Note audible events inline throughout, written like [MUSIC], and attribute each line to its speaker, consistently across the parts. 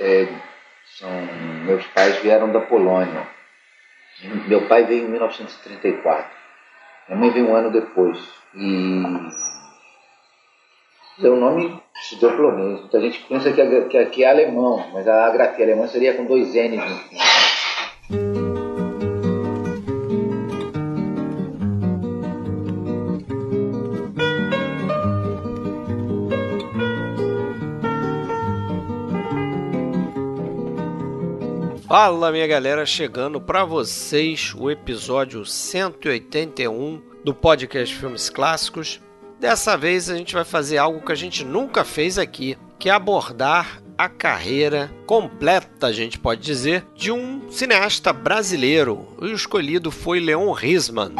Speaker 1: é, são, meus pais vieram da Polônia. Meu pai veio em 1934. Minha mãe veio um ano depois. E um nome estudou polonês. Muita gente pensa que é, que, é, que é alemão, mas a grafia alemã seria com dois N's no final.
Speaker 2: Fala minha galera, chegando para vocês o episódio 181 do podcast Filmes Clássicos. Dessa vez a gente vai fazer algo que a gente nunca fez aqui, que é abordar a carreira completa, a gente pode dizer, de um cineasta brasileiro. O escolhido foi Leon Risman.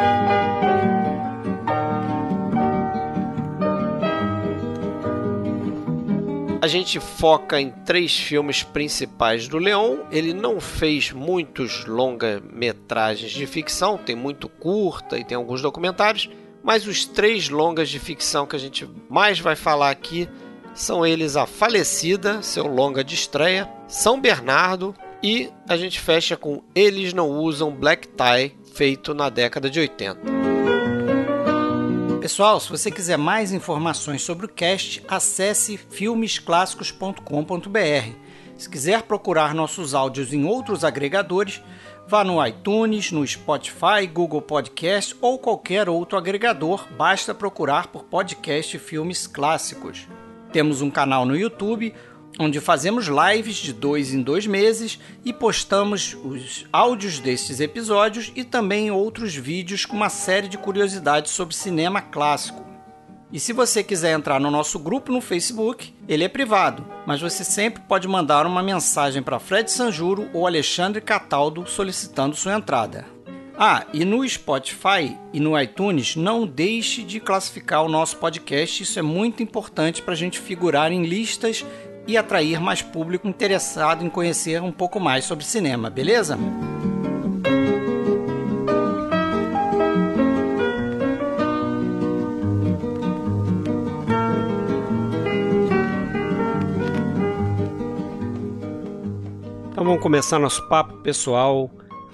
Speaker 2: A gente foca em três filmes principais do Leon. Ele não fez muitos longa-metragens de ficção, tem muito curta e tem alguns documentários, mas os três longas de ficção que a gente mais vai falar aqui são eles A Falecida, seu longa de estreia, São Bernardo e a gente fecha com Eles Não Usam Black Tie, feito na década de 80.
Speaker 3: Pessoal, se você quiser mais informações sobre o cast, acesse filmesclassicos.com.br. Se quiser procurar nossos áudios em outros agregadores, vá no iTunes, no Spotify, Google Podcast ou qualquer outro agregador, basta procurar por podcast Filmes Clássicos. Temos um canal no YouTube onde fazemos lives de dois em dois meses e postamos os áudios destes episódios e também outros vídeos com uma série de curiosidades sobre cinema clássico. E se você quiser entrar no nosso grupo no Facebook, ele é privado, mas você sempre pode mandar uma mensagem para Fred Sanjuro ou Alexandre Cataldo solicitando sua entrada. Ah, e no Spotify e no iTunes, não deixe de classificar o nosso podcast, isso é muito importante para a gente figurar em listas e atrair mais público interessado em conhecer um pouco mais sobre cinema, beleza?
Speaker 2: Então vamos começar nosso papo pessoal.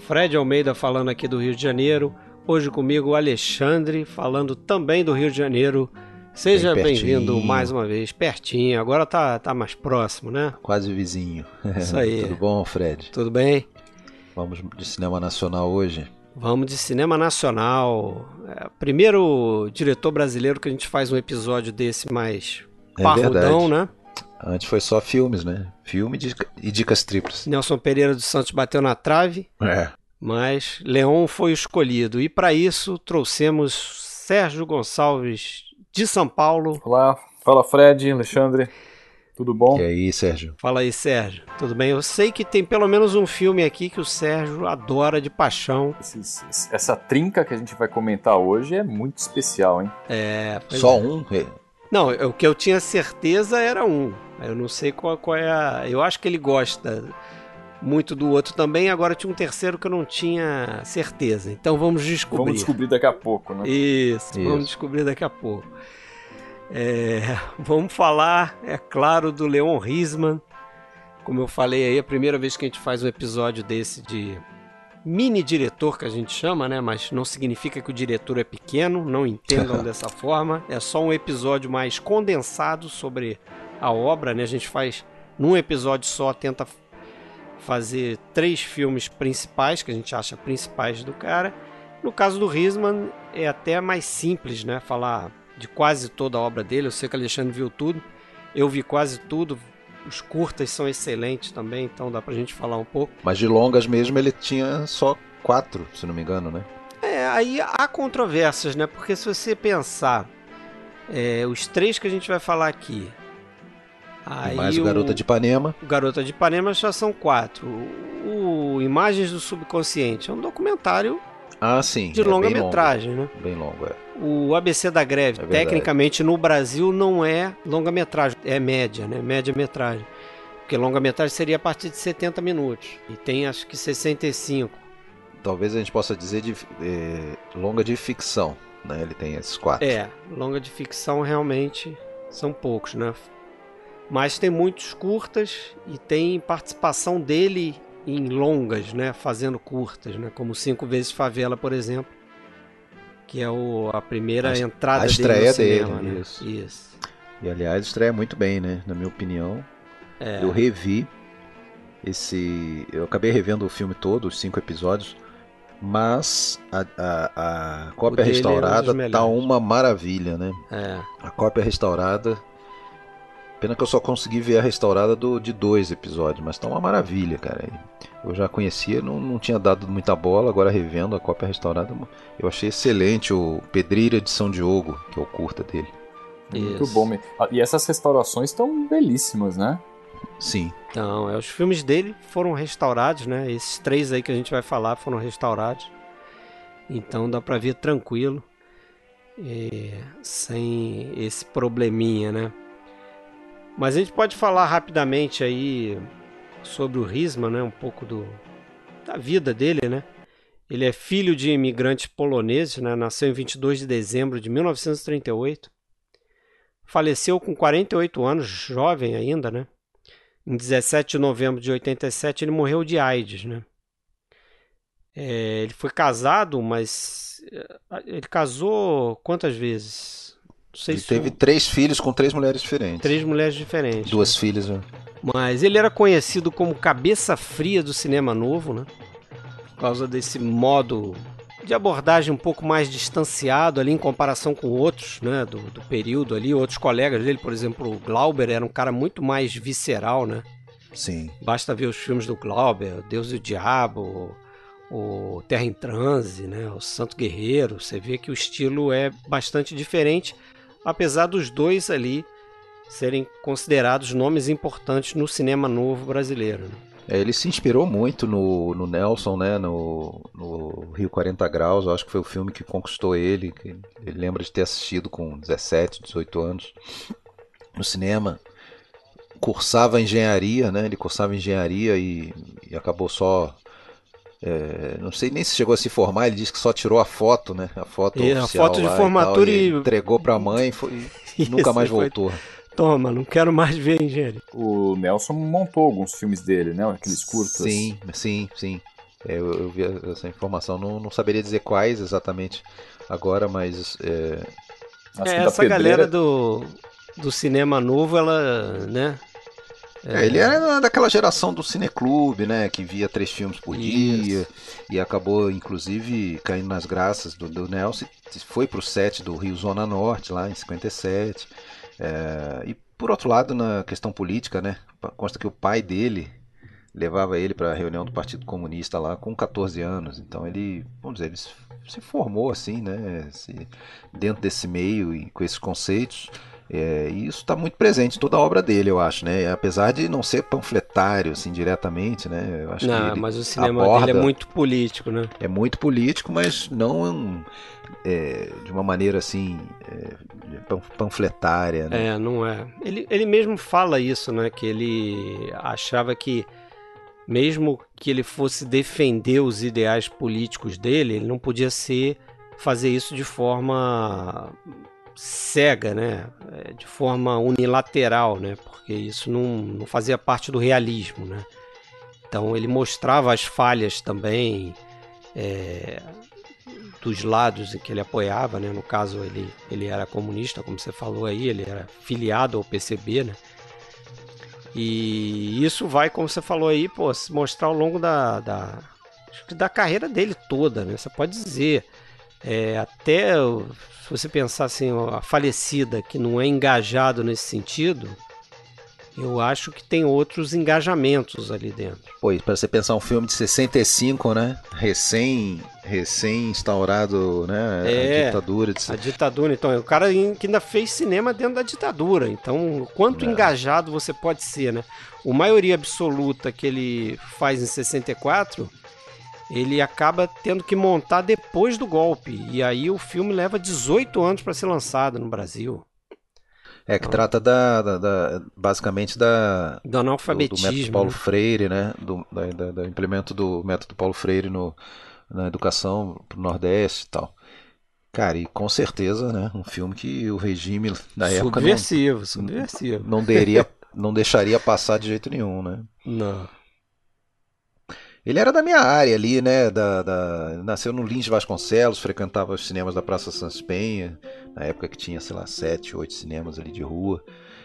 Speaker 2: Fred Almeida falando aqui do Rio de Janeiro. Hoje comigo Alexandre falando também do Rio de Janeiro. Seja bem-vindo mais uma vez, pertinho. Agora tá, tá mais próximo, né?
Speaker 1: Quase vizinho.
Speaker 2: Isso [LAUGHS] aí.
Speaker 1: Tudo bom, Fred?
Speaker 2: Tudo bem?
Speaker 1: Vamos de cinema nacional hoje?
Speaker 2: Vamos de cinema nacional. É, primeiro diretor brasileiro que a gente faz um episódio desse mais é parrudão, verdade. né?
Speaker 1: Antes foi só filmes, né? Filme e dicas triplas.
Speaker 2: Nelson Pereira dos Santos bateu na trave.
Speaker 1: É.
Speaker 2: Mas Leon foi escolhido. E para isso trouxemos Sérgio Gonçalves de São Paulo.
Speaker 4: Olá, fala Fred, Alexandre. Tudo bom?
Speaker 1: E aí, Sérgio?
Speaker 2: Fala aí, Sérgio. Tudo bem? Eu sei que tem pelo menos um filme aqui que o Sérgio adora de paixão.
Speaker 4: essa trinca que a gente vai comentar hoje é muito especial, hein?
Speaker 2: É.
Speaker 1: Só
Speaker 2: é.
Speaker 1: um?
Speaker 2: Não, o que eu tinha certeza era um. Eu não sei qual, qual é a. Eu acho que ele gosta muito do outro também. Agora tinha um terceiro que eu não tinha certeza. Então vamos descobrir.
Speaker 4: Vamos descobrir daqui a pouco, né?
Speaker 2: Isso, Isso. vamos descobrir daqui a pouco. É, vamos falar, é claro, do Leon Risman. Como eu falei aí, é a primeira vez que a gente faz um episódio desse de mini diretor que a gente chama, né? Mas não significa que o diretor é pequeno, não entendam [LAUGHS] dessa forma. É só um episódio mais condensado sobre a obra, né? A gente faz num episódio só, tenta fazer três filmes principais, que a gente acha principais do cara. No caso do Risman, é até mais simples, né? Falar de quase toda a obra dele. Eu sei que o Alexandre viu tudo, eu vi quase tudo. Os curtas são excelentes também, então dá pra gente falar um pouco.
Speaker 1: Mas de longas mesmo ele tinha só quatro, se não me engano, né?
Speaker 2: É, aí há controvérsias, né? Porque se você pensar, é, os três que a gente vai falar aqui,
Speaker 1: Aí mais o Garota de Ipanema.
Speaker 2: O Garota de Ipanema já são quatro. O, Imagens do Subconsciente é um documentário
Speaker 1: ah, sim.
Speaker 2: de
Speaker 1: é
Speaker 2: longa-metragem,
Speaker 1: né? Bem longo, é.
Speaker 2: O ABC da Greve, é tecnicamente no Brasil não é longa-metragem, é média, né? Média-metragem. Porque longa-metragem seria a partir de 70 minutos. E tem acho que 65.
Speaker 1: Talvez a gente possa dizer de é, longa de ficção, né? Ele tem esses quatro.
Speaker 2: É, longa de ficção realmente são poucos, né? Mas tem muitos curtas e tem participação dele em longas, né? Fazendo curtas, né? Como Cinco Vezes Favela, por exemplo. Que é o, a primeira a, entrada
Speaker 1: a estreia
Speaker 2: dele no
Speaker 1: cinema,
Speaker 2: dele,
Speaker 1: né? Isso.
Speaker 2: isso.
Speaker 1: E aliás, estreia muito bem, né? Na minha opinião.
Speaker 2: É.
Speaker 1: Eu revi esse. Eu acabei revendo o filme todo, os cinco episódios. Mas a, a, a cópia
Speaker 2: dele é um
Speaker 1: restaurada tá uma maravilha, né?
Speaker 2: É.
Speaker 1: A cópia restaurada. Pena que eu só consegui ver a restaurada do, de dois episódios, mas tá uma maravilha, cara. Eu já conhecia, não, não tinha dado muita bola, agora revendo a cópia restaurada, eu achei excelente o Pedreira de São Diogo, que é o curta dele.
Speaker 4: Muito
Speaker 2: Isso.
Speaker 4: bom. Ah, E essas restaurações estão belíssimas, né?
Speaker 1: Sim.
Speaker 2: Então, é, os filmes dele foram restaurados, né? Esses três aí que a gente vai falar foram restaurados. Então dá pra ver tranquilo. é, sem esse probleminha, né? Mas a gente pode falar rapidamente aí sobre o Risma, né? Um pouco do, da vida dele, né? Ele é filho de imigrantes poloneses, né? Nasceu em 22 de dezembro de 1938. Faleceu com 48 anos, jovem ainda, né? Em 17 de novembro de 87 ele morreu de AIDS, né? É, ele foi casado, mas eh, ele casou quantas vezes?
Speaker 1: Ele
Speaker 2: se
Speaker 1: teve
Speaker 2: um-
Speaker 1: três filhos com três mulheres diferentes.
Speaker 2: três mulheres diferentes.
Speaker 1: Duas filhas. né?
Speaker 2: Mas ele era conhecido como cabeça fria do cinema novo, né? Por causa desse modo de abordagem um pouco mais distanciado ali em comparação com outros, né? Do, do período ali, outros colegas dele, por exemplo, o Glauber era um cara muito mais visceral, né?
Speaker 1: Sim.
Speaker 2: Basta ver os filmes do Glauber, Deus e o Diabo, o Terra em Transe, né? o Santo Guerreiro. Você vê que o estilo é bastante diferente, apesar dos dois ali serem considerados nomes importantes no cinema novo brasileiro. né?
Speaker 1: É, ele se inspirou muito no, no Nelson, né? No, no Rio 40 Graus. Eu acho que foi o filme que conquistou ele. Que ele lembra de ter assistido com 17, 18 anos no cinema. Cursava engenharia, né? Ele cursava engenharia e, e acabou só. É, não sei nem se chegou a se formar. Ele disse que só tirou a foto, né? A foto
Speaker 2: E a foto de
Speaker 1: lá e
Speaker 2: formatura
Speaker 1: tal, e
Speaker 2: e-
Speaker 1: entregou para a mãe e foi- e [LAUGHS] nunca mais
Speaker 2: foi-
Speaker 1: voltou.
Speaker 2: Toma, não quero mais ver engenharia.
Speaker 4: O Nelson montou alguns filmes dele, né? Aqueles curtas.
Speaker 1: Sim, sim, sim. É, eu, eu vi essa informação. Não, não saberia dizer quais exatamente agora, mas é,
Speaker 2: É, essa
Speaker 4: Pedreira-
Speaker 2: galera do, do cinema novo, ela, né?
Speaker 1: É, ele era daquela geração do cineclube, né? Que via três filmes por dia
Speaker 2: Isso.
Speaker 1: e acabou, inclusive, caindo nas graças do, do Nelson. Foi pro set do Rio Zona Norte, lá em 57. É, e por outro lado, na questão política, né? Consta que o pai dele levava ele para a reunião do Partido Comunista lá com 14 anos. Então ele, vamos dizer, ele se- formou assim, né? Se- dentro desse meio e com esses conceitos. É, e isso está muito presente em toda a obra dele, eu acho, né? Apesar de não ser panfletário, assim, diretamente, né? Eu acho que
Speaker 2: Não,
Speaker 1: ele
Speaker 2: mas o cinema
Speaker 1: aborda-
Speaker 2: dele é muito político, né?
Speaker 1: é muito político, mas não é, de uma maneira assim é, pan- panfletária, né?
Speaker 2: É, não é. Ele, ele mesmo fala isso, né? Que ele achava que, mesmo que ele fosse defender os ideais políticos dele, ele não podia ser fazer isso de forma cega, né? É, De forma unilateral, né? Porque isso não, não fazia parte do realismo, né? Então ele mostrava as falhas também é, dos lados em que ele apoiava, né? No caso ele, ele era comunista, como você falou aí, ele era filiado ao PCB, né? E isso vai, como você falou aí, pô, se mostrar ao longo da, da, da carreira dele toda, né? Você pode dizer, é, até se você pensar assim, a falecida que não é engajado nesse sentido, eu acho que tem outros engajamentos ali dentro.
Speaker 1: Pois, para você pensar um filme de 65, né? Recém, recém instaurado, né?
Speaker 2: É.
Speaker 1: A ditadura de
Speaker 2: A ditadura, então, é o cara que ainda fez cinema dentro da ditadura. Então, o quanto
Speaker 1: É.
Speaker 2: engajado você pode ser, né? O maioria absoluta que ele faz em 64, ele acaba tendo que montar depois do golpe. E aí o filme leva 18 anos para ser lançado no Brasil.
Speaker 1: É que trata da, da- da- basicamente da
Speaker 2: Do
Speaker 1: do, do
Speaker 2: analfabetismo.
Speaker 1: método Paulo
Speaker 2: né?
Speaker 1: Freire, né? Do, da, da- do implemento do método Paulo Freire no, na educação pro Nordeste e tal. Cara, e com certeza, né? Um filme que o regime da época não,
Speaker 2: Subversivo, subversivo.
Speaker 1: não daria não deixaria passar de jeito nenhum, né?
Speaker 2: Não.
Speaker 1: Ele era da minha área ali, né? Da, da... Nasceu no Lins Vasconcelos, frequentava os cinemas da Praça Santos Penha, na época que tinha, sei lá, sete, oito cinemas ali de rua.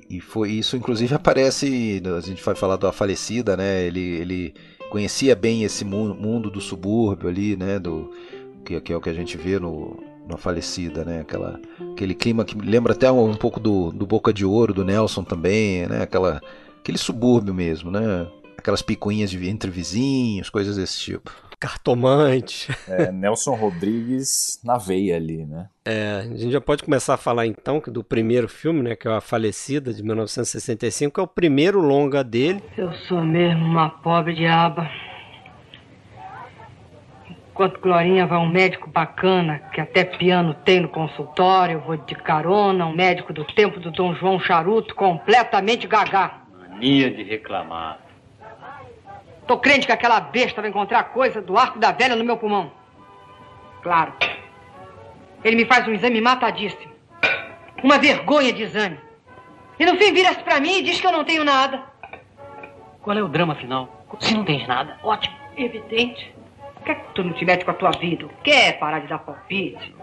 Speaker 1: E foi isso, inclusive, [LAUGHS] aparece. A gente vai falar da falecida, né? Ele, ele conhecia bem esse mundo do subúrbio ali, né? Do, que, que é o que a gente vê no, na falecida, né? Aquela, aquele clima que lembra até um, um pouco do, do Boca de Ouro, do Nelson também, né? Aquela, aquele subúrbio mesmo, né? Aquelas picuinhas de, entre vizinhos, coisas desse tipo.
Speaker 2: Cartomante.
Speaker 4: É, Nelson Rodrigues na veia ali, né?
Speaker 2: É, a gente já pode começar a falar então do primeiro filme, né, que é a Falecida, de 1965, que é o primeiro longa dele.
Speaker 5: Eu sou mesmo uma pobre diaba. Enquanto Glorinha vai um médico bacana, que até piano tem no consultório, eu vou de carona, um médico do tempo do Dom João Charuto, completamente gagá.
Speaker 6: Mania de reclamar.
Speaker 5: Tô crente que aquela besta vai encontrar coisa do arco da velha no meu pulmão. Claro. Ele me faz um exame matadíssimo. Uma vergonha de exame. E no fim vira-se pra mim e diz que eu não tenho nada.
Speaker 6: Qual é o drama final? Se não tens nada.
Speaker 5: Ótimo, evidente. Por que, é que tu não te mete com a tua vida? Quer parar de dar palpite?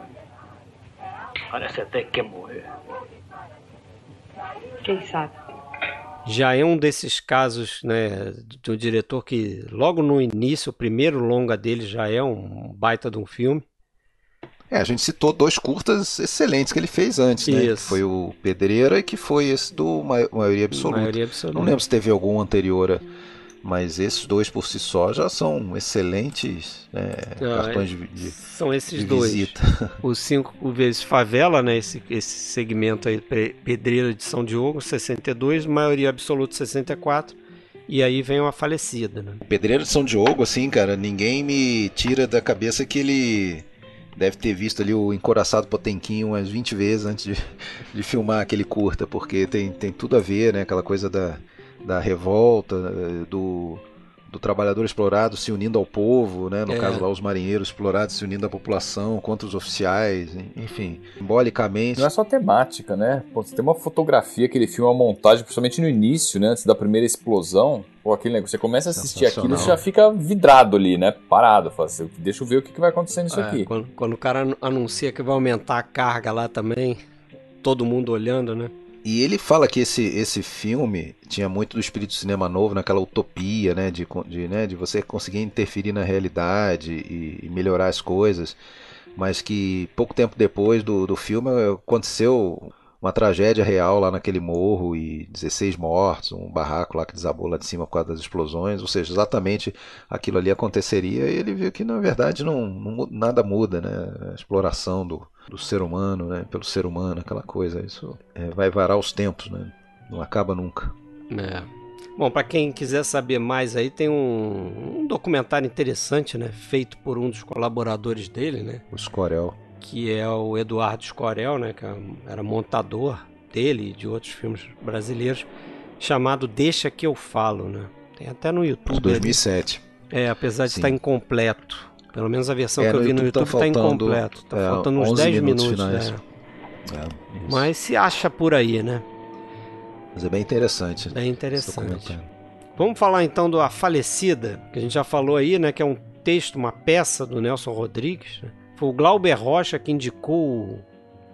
Speaker 6: Parece até que quer morrer.
Speaker 5: Quem sabe?
Speaker 2: Já é um desses casos né, do diretor que logo no início, o primeiro longa dele já é um baita de um filme.
Speaker 1: É, a gente citou dois curtas excelentes que ele fez antes, né? Que foi o Pedreira e que foi esse do Maioria Absoluta.
Speaker 2: Maioria Absoluta.
Speaker 1: Não lembro se teve algum anterior a mas esses dois por si só já são excelentes ah, cartões de, de,
Speaker 2: São esses
Speaker 1: de
Speaker 2: dois.
Speaker 1: Visita. [LAUGHS]
Speaker 2: O 5 vezes Favela, né, esse, esse segmento aí, Pedreira de São Diogo, 62, maioria absoluta 64. E aí vem uma falecida, né?
Speaker 1: Pedreira de São Diogo, assim, cara, ninguém me tira da cabeça que ele deve ter visto ali o Encoraçado Potemkin umas 20 vezes antes de, [LAUGHS] de filmar aquele curta, porque tem, tem tudo a ver, né? Aquela coisa da, da revolta, do, do trabalhador explorado se unindo ao povo, né? no é. caso lá os marinheiros explorados se unindo à população contra os oficiais, enfim, simbolicamente.
Speaker 4: Não é só temática, né? Pô, você tem uma fotografia, aquele filme, uma montagem, principalmente no início, né? Antes da primeira explosão, Pô, aquele negócio, você começa a assistir aquilo e já fica vidrado ali, né? Parado. Fala assim, deixa eu ver o que, vai acontecer nisso
Speaker 2: é,
Speaker 4: aqui.
Speaker 2: Quando, quando o cara anuncia que vai aumentar a carga lá também, todo mundo olhando, né?
Speaker 1: E ele fala que esse, esse filme tinha muito do espírito do cinema novo, naquela utopia, né de, de, né, de você conseguir interferir na realidade e, e melhorar as coisas, mas que pouco tempo depois do, do filme aconteceu uma tragédia real lá naquele morro e 16 mortos, um barraco lá que desabou lá de cima por causa das explosões, ou seja, exatamente aquilo ali aconteceria e ele viu que na verdade não, não nada muda, né? A exploração do, do ser humano, né? Pelo ser humano, aquela coisa, isso é, vai varar os tempos, né? Não acaba nunca.
Speaker 2: É. Bom, para quem quiser saber mais aí, tem um, um, documentário interessante, né? Feito por um dos colaboradores dele, né?
Speaker 1: O Scorel
Speaker 2: que é o Eduardo Scorel, né, que era montador dele e de outros filmes brasileiros, chamado Deixa que eu falo, né? Tem até no YouTube. De
Speaker 1: 2007.
Speaker 2: Ali. É, apesar de Sim. estar incompleto. Pelo menos a versão é, que eu vi no YouTube está tá incompleto. Tá é, faltando uns 10 minutos. minutos né? é, Mas se acha por aí, né?
Speaker 1: Mas é bem interessante.
Speaker 2: Bem interessante. Vamos falar então do A Falecida, que a gente já falou aí, né? Que é um texto, uma peça do Nelson Rodrigues. Né? Foi o Glauber Rocha que indicou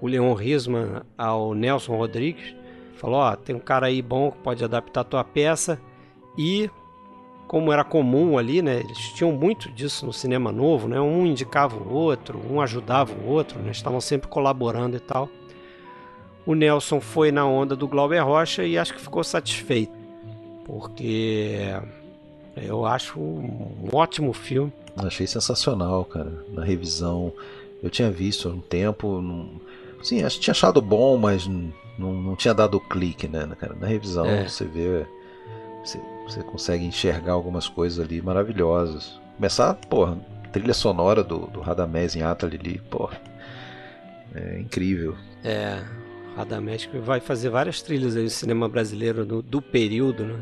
Speaker 2: o Leon Risman ao Nelson Rodrigues. Falou: Ó, tem um cara aí bom que pode adaptar a tua peça. E, como era comum ali, né? Eles tinham muito disso no cinema novo, né? Um indicava o outro, um ajudava o outro, né? Estavam sempre colaborando e tal. O Nelson foi na onda do Glauber Rocha e acho que ficou satisfeito. Porque eu acho um ótimo filme.
Speaker 1: Achei sensacional, cara. Na revisão. Eu tinha visto há um tempo. Sim, acho, tinha achado bom, mas não, não tinha dado clique, né, cara? Na revisão é. você vê. Você, você consegue enxergar algumas coisas ali maravilhosas. Começar, porra, trilha sonora do, do Radamés em Atali, porra. É incrível.
Speaker 2: É, Radamés que vai fazer várias trilhas aí no cinema brasileiro do, do período, né?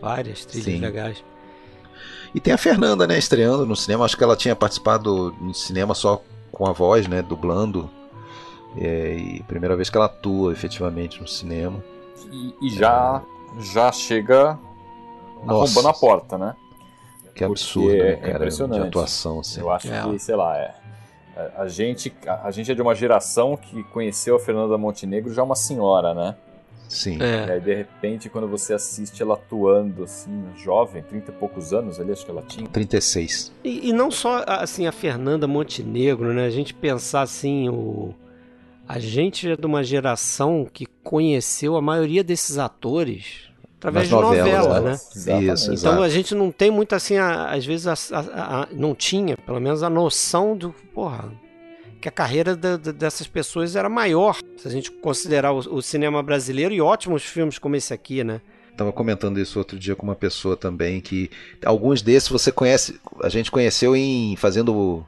Speaker 2: Várias trilhas Sim. legais.
Speaker 1: E tem a Fernanda, né, estreando no cinema. Acho que ela tinha participado no cinema só com a voz, né, dublando. É, e primeira vez que ela atua efetivamente no cinema.
Speaker 4: E, e já já chega Nossa. arrombando a porta, né?
Speaker 1: Que absurdo, né, é, cara, é impressionante. de atuação. Assim.
Speaker 4: Eu acho é. que, sei lá, é, a gente, a gente é de uma geração que conheceu a Fernanda Montenegro já uma senhora, né?
Speaker 1: Sim.
Speaker 4: É. E aí, de repente, quando você assiste ela atuando, assim, jovem, 30 e poucos anos ali, acho que ela tinha.
Speaker 1: 36.
Speaker 2: E, e não só, assim, a Fernanda Montenegro, né? A gente pensar, assim, o... A gente é de uma geração que conheceu a maioria desses atores através Nas de novelas, novela, né?
Speaker 1: Isso,
Speaker 2: então exato. a gente não tem muito assim, a, às vezes a, a, a, não tinha, pelo menos a noção do, porra, que a carreira da, da, dessas pessoas era maior, se a gente considerar o, o, cinema brasileiro e ótimos filmes como esse aqui, né?
Speaker 1: Tava comentando isso outro dia com uma pessoa também que alguns desses você conhece, a gente conheceu em fazendo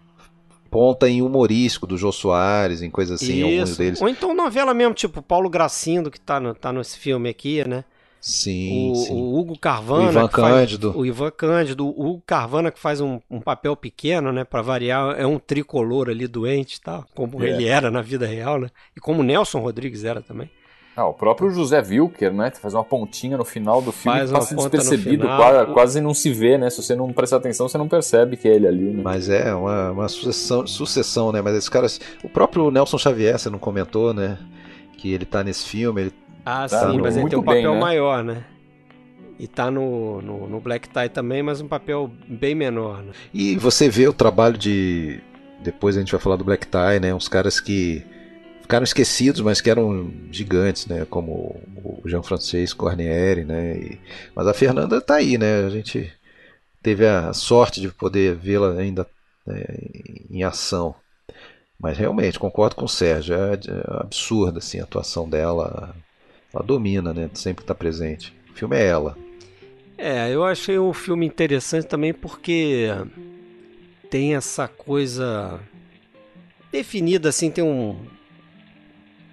Speaker 1: ponta em humorístico do Jô Soares, em coisas assim, Isso. alguns deles.
Speaker 2: Ou então novela mesmo, tipo Paulo Gracindo, que tá, no, tá nesse filme aqui, né?
Speaker 1: Sim,
Speaker 2: o,
Speaker 1: sim.
Speaker 2: o Hugo Carvana.
Speaker 1: O Ivan Cândido.
Speaker 2: Faz, o Ivan Cândido. O Hugo Carvana que faz um, um papel pequeno, né? Para variar, é um tricolor ali doente, tá? Como é. ele era na vida real, né? E como Nelson Rodrigues era também.
Speaker 4: Ah, o próprio José Wilker, né? Faz uma pontinha no final do filme faz passa despercebido, quase, quase, não se vê, né? Se você não prestar atenção, você não percebe que é ele ali, né?
Speaker 1: Mas é uma, uma sucessão, sucessão, né? Mas esses caras. O próprio Nelson Xavier, você não comentou, né? Que ele tá nesse filme, ele
Speaker 2: ah, tá sim, mas ele tem um papel bem, né? maior, né? E tá no, no, no, Black Tie também, mas um papel bem menor. Né?
Speaker 1: E você vê o trabalho de. Depois a gente vai falar do Black Tie, né? Uns caras que ficaram esquecidos, mas que eram gigantes, né? Como o Jean-Francisco Guarnieri, né? E... Mas a Fernanda tá aí, né? A gente teve a sorte de poder vê-la ainda né, em ação. Mas realmente, concordo com o Sérgio, é, é absurda assim, a atuação dela, ela domina, né? Sempre está presente. O filme é ela.
Speaker 2: É, eu achei o filme interessante também porque tem essa coisa definida assim, tem um.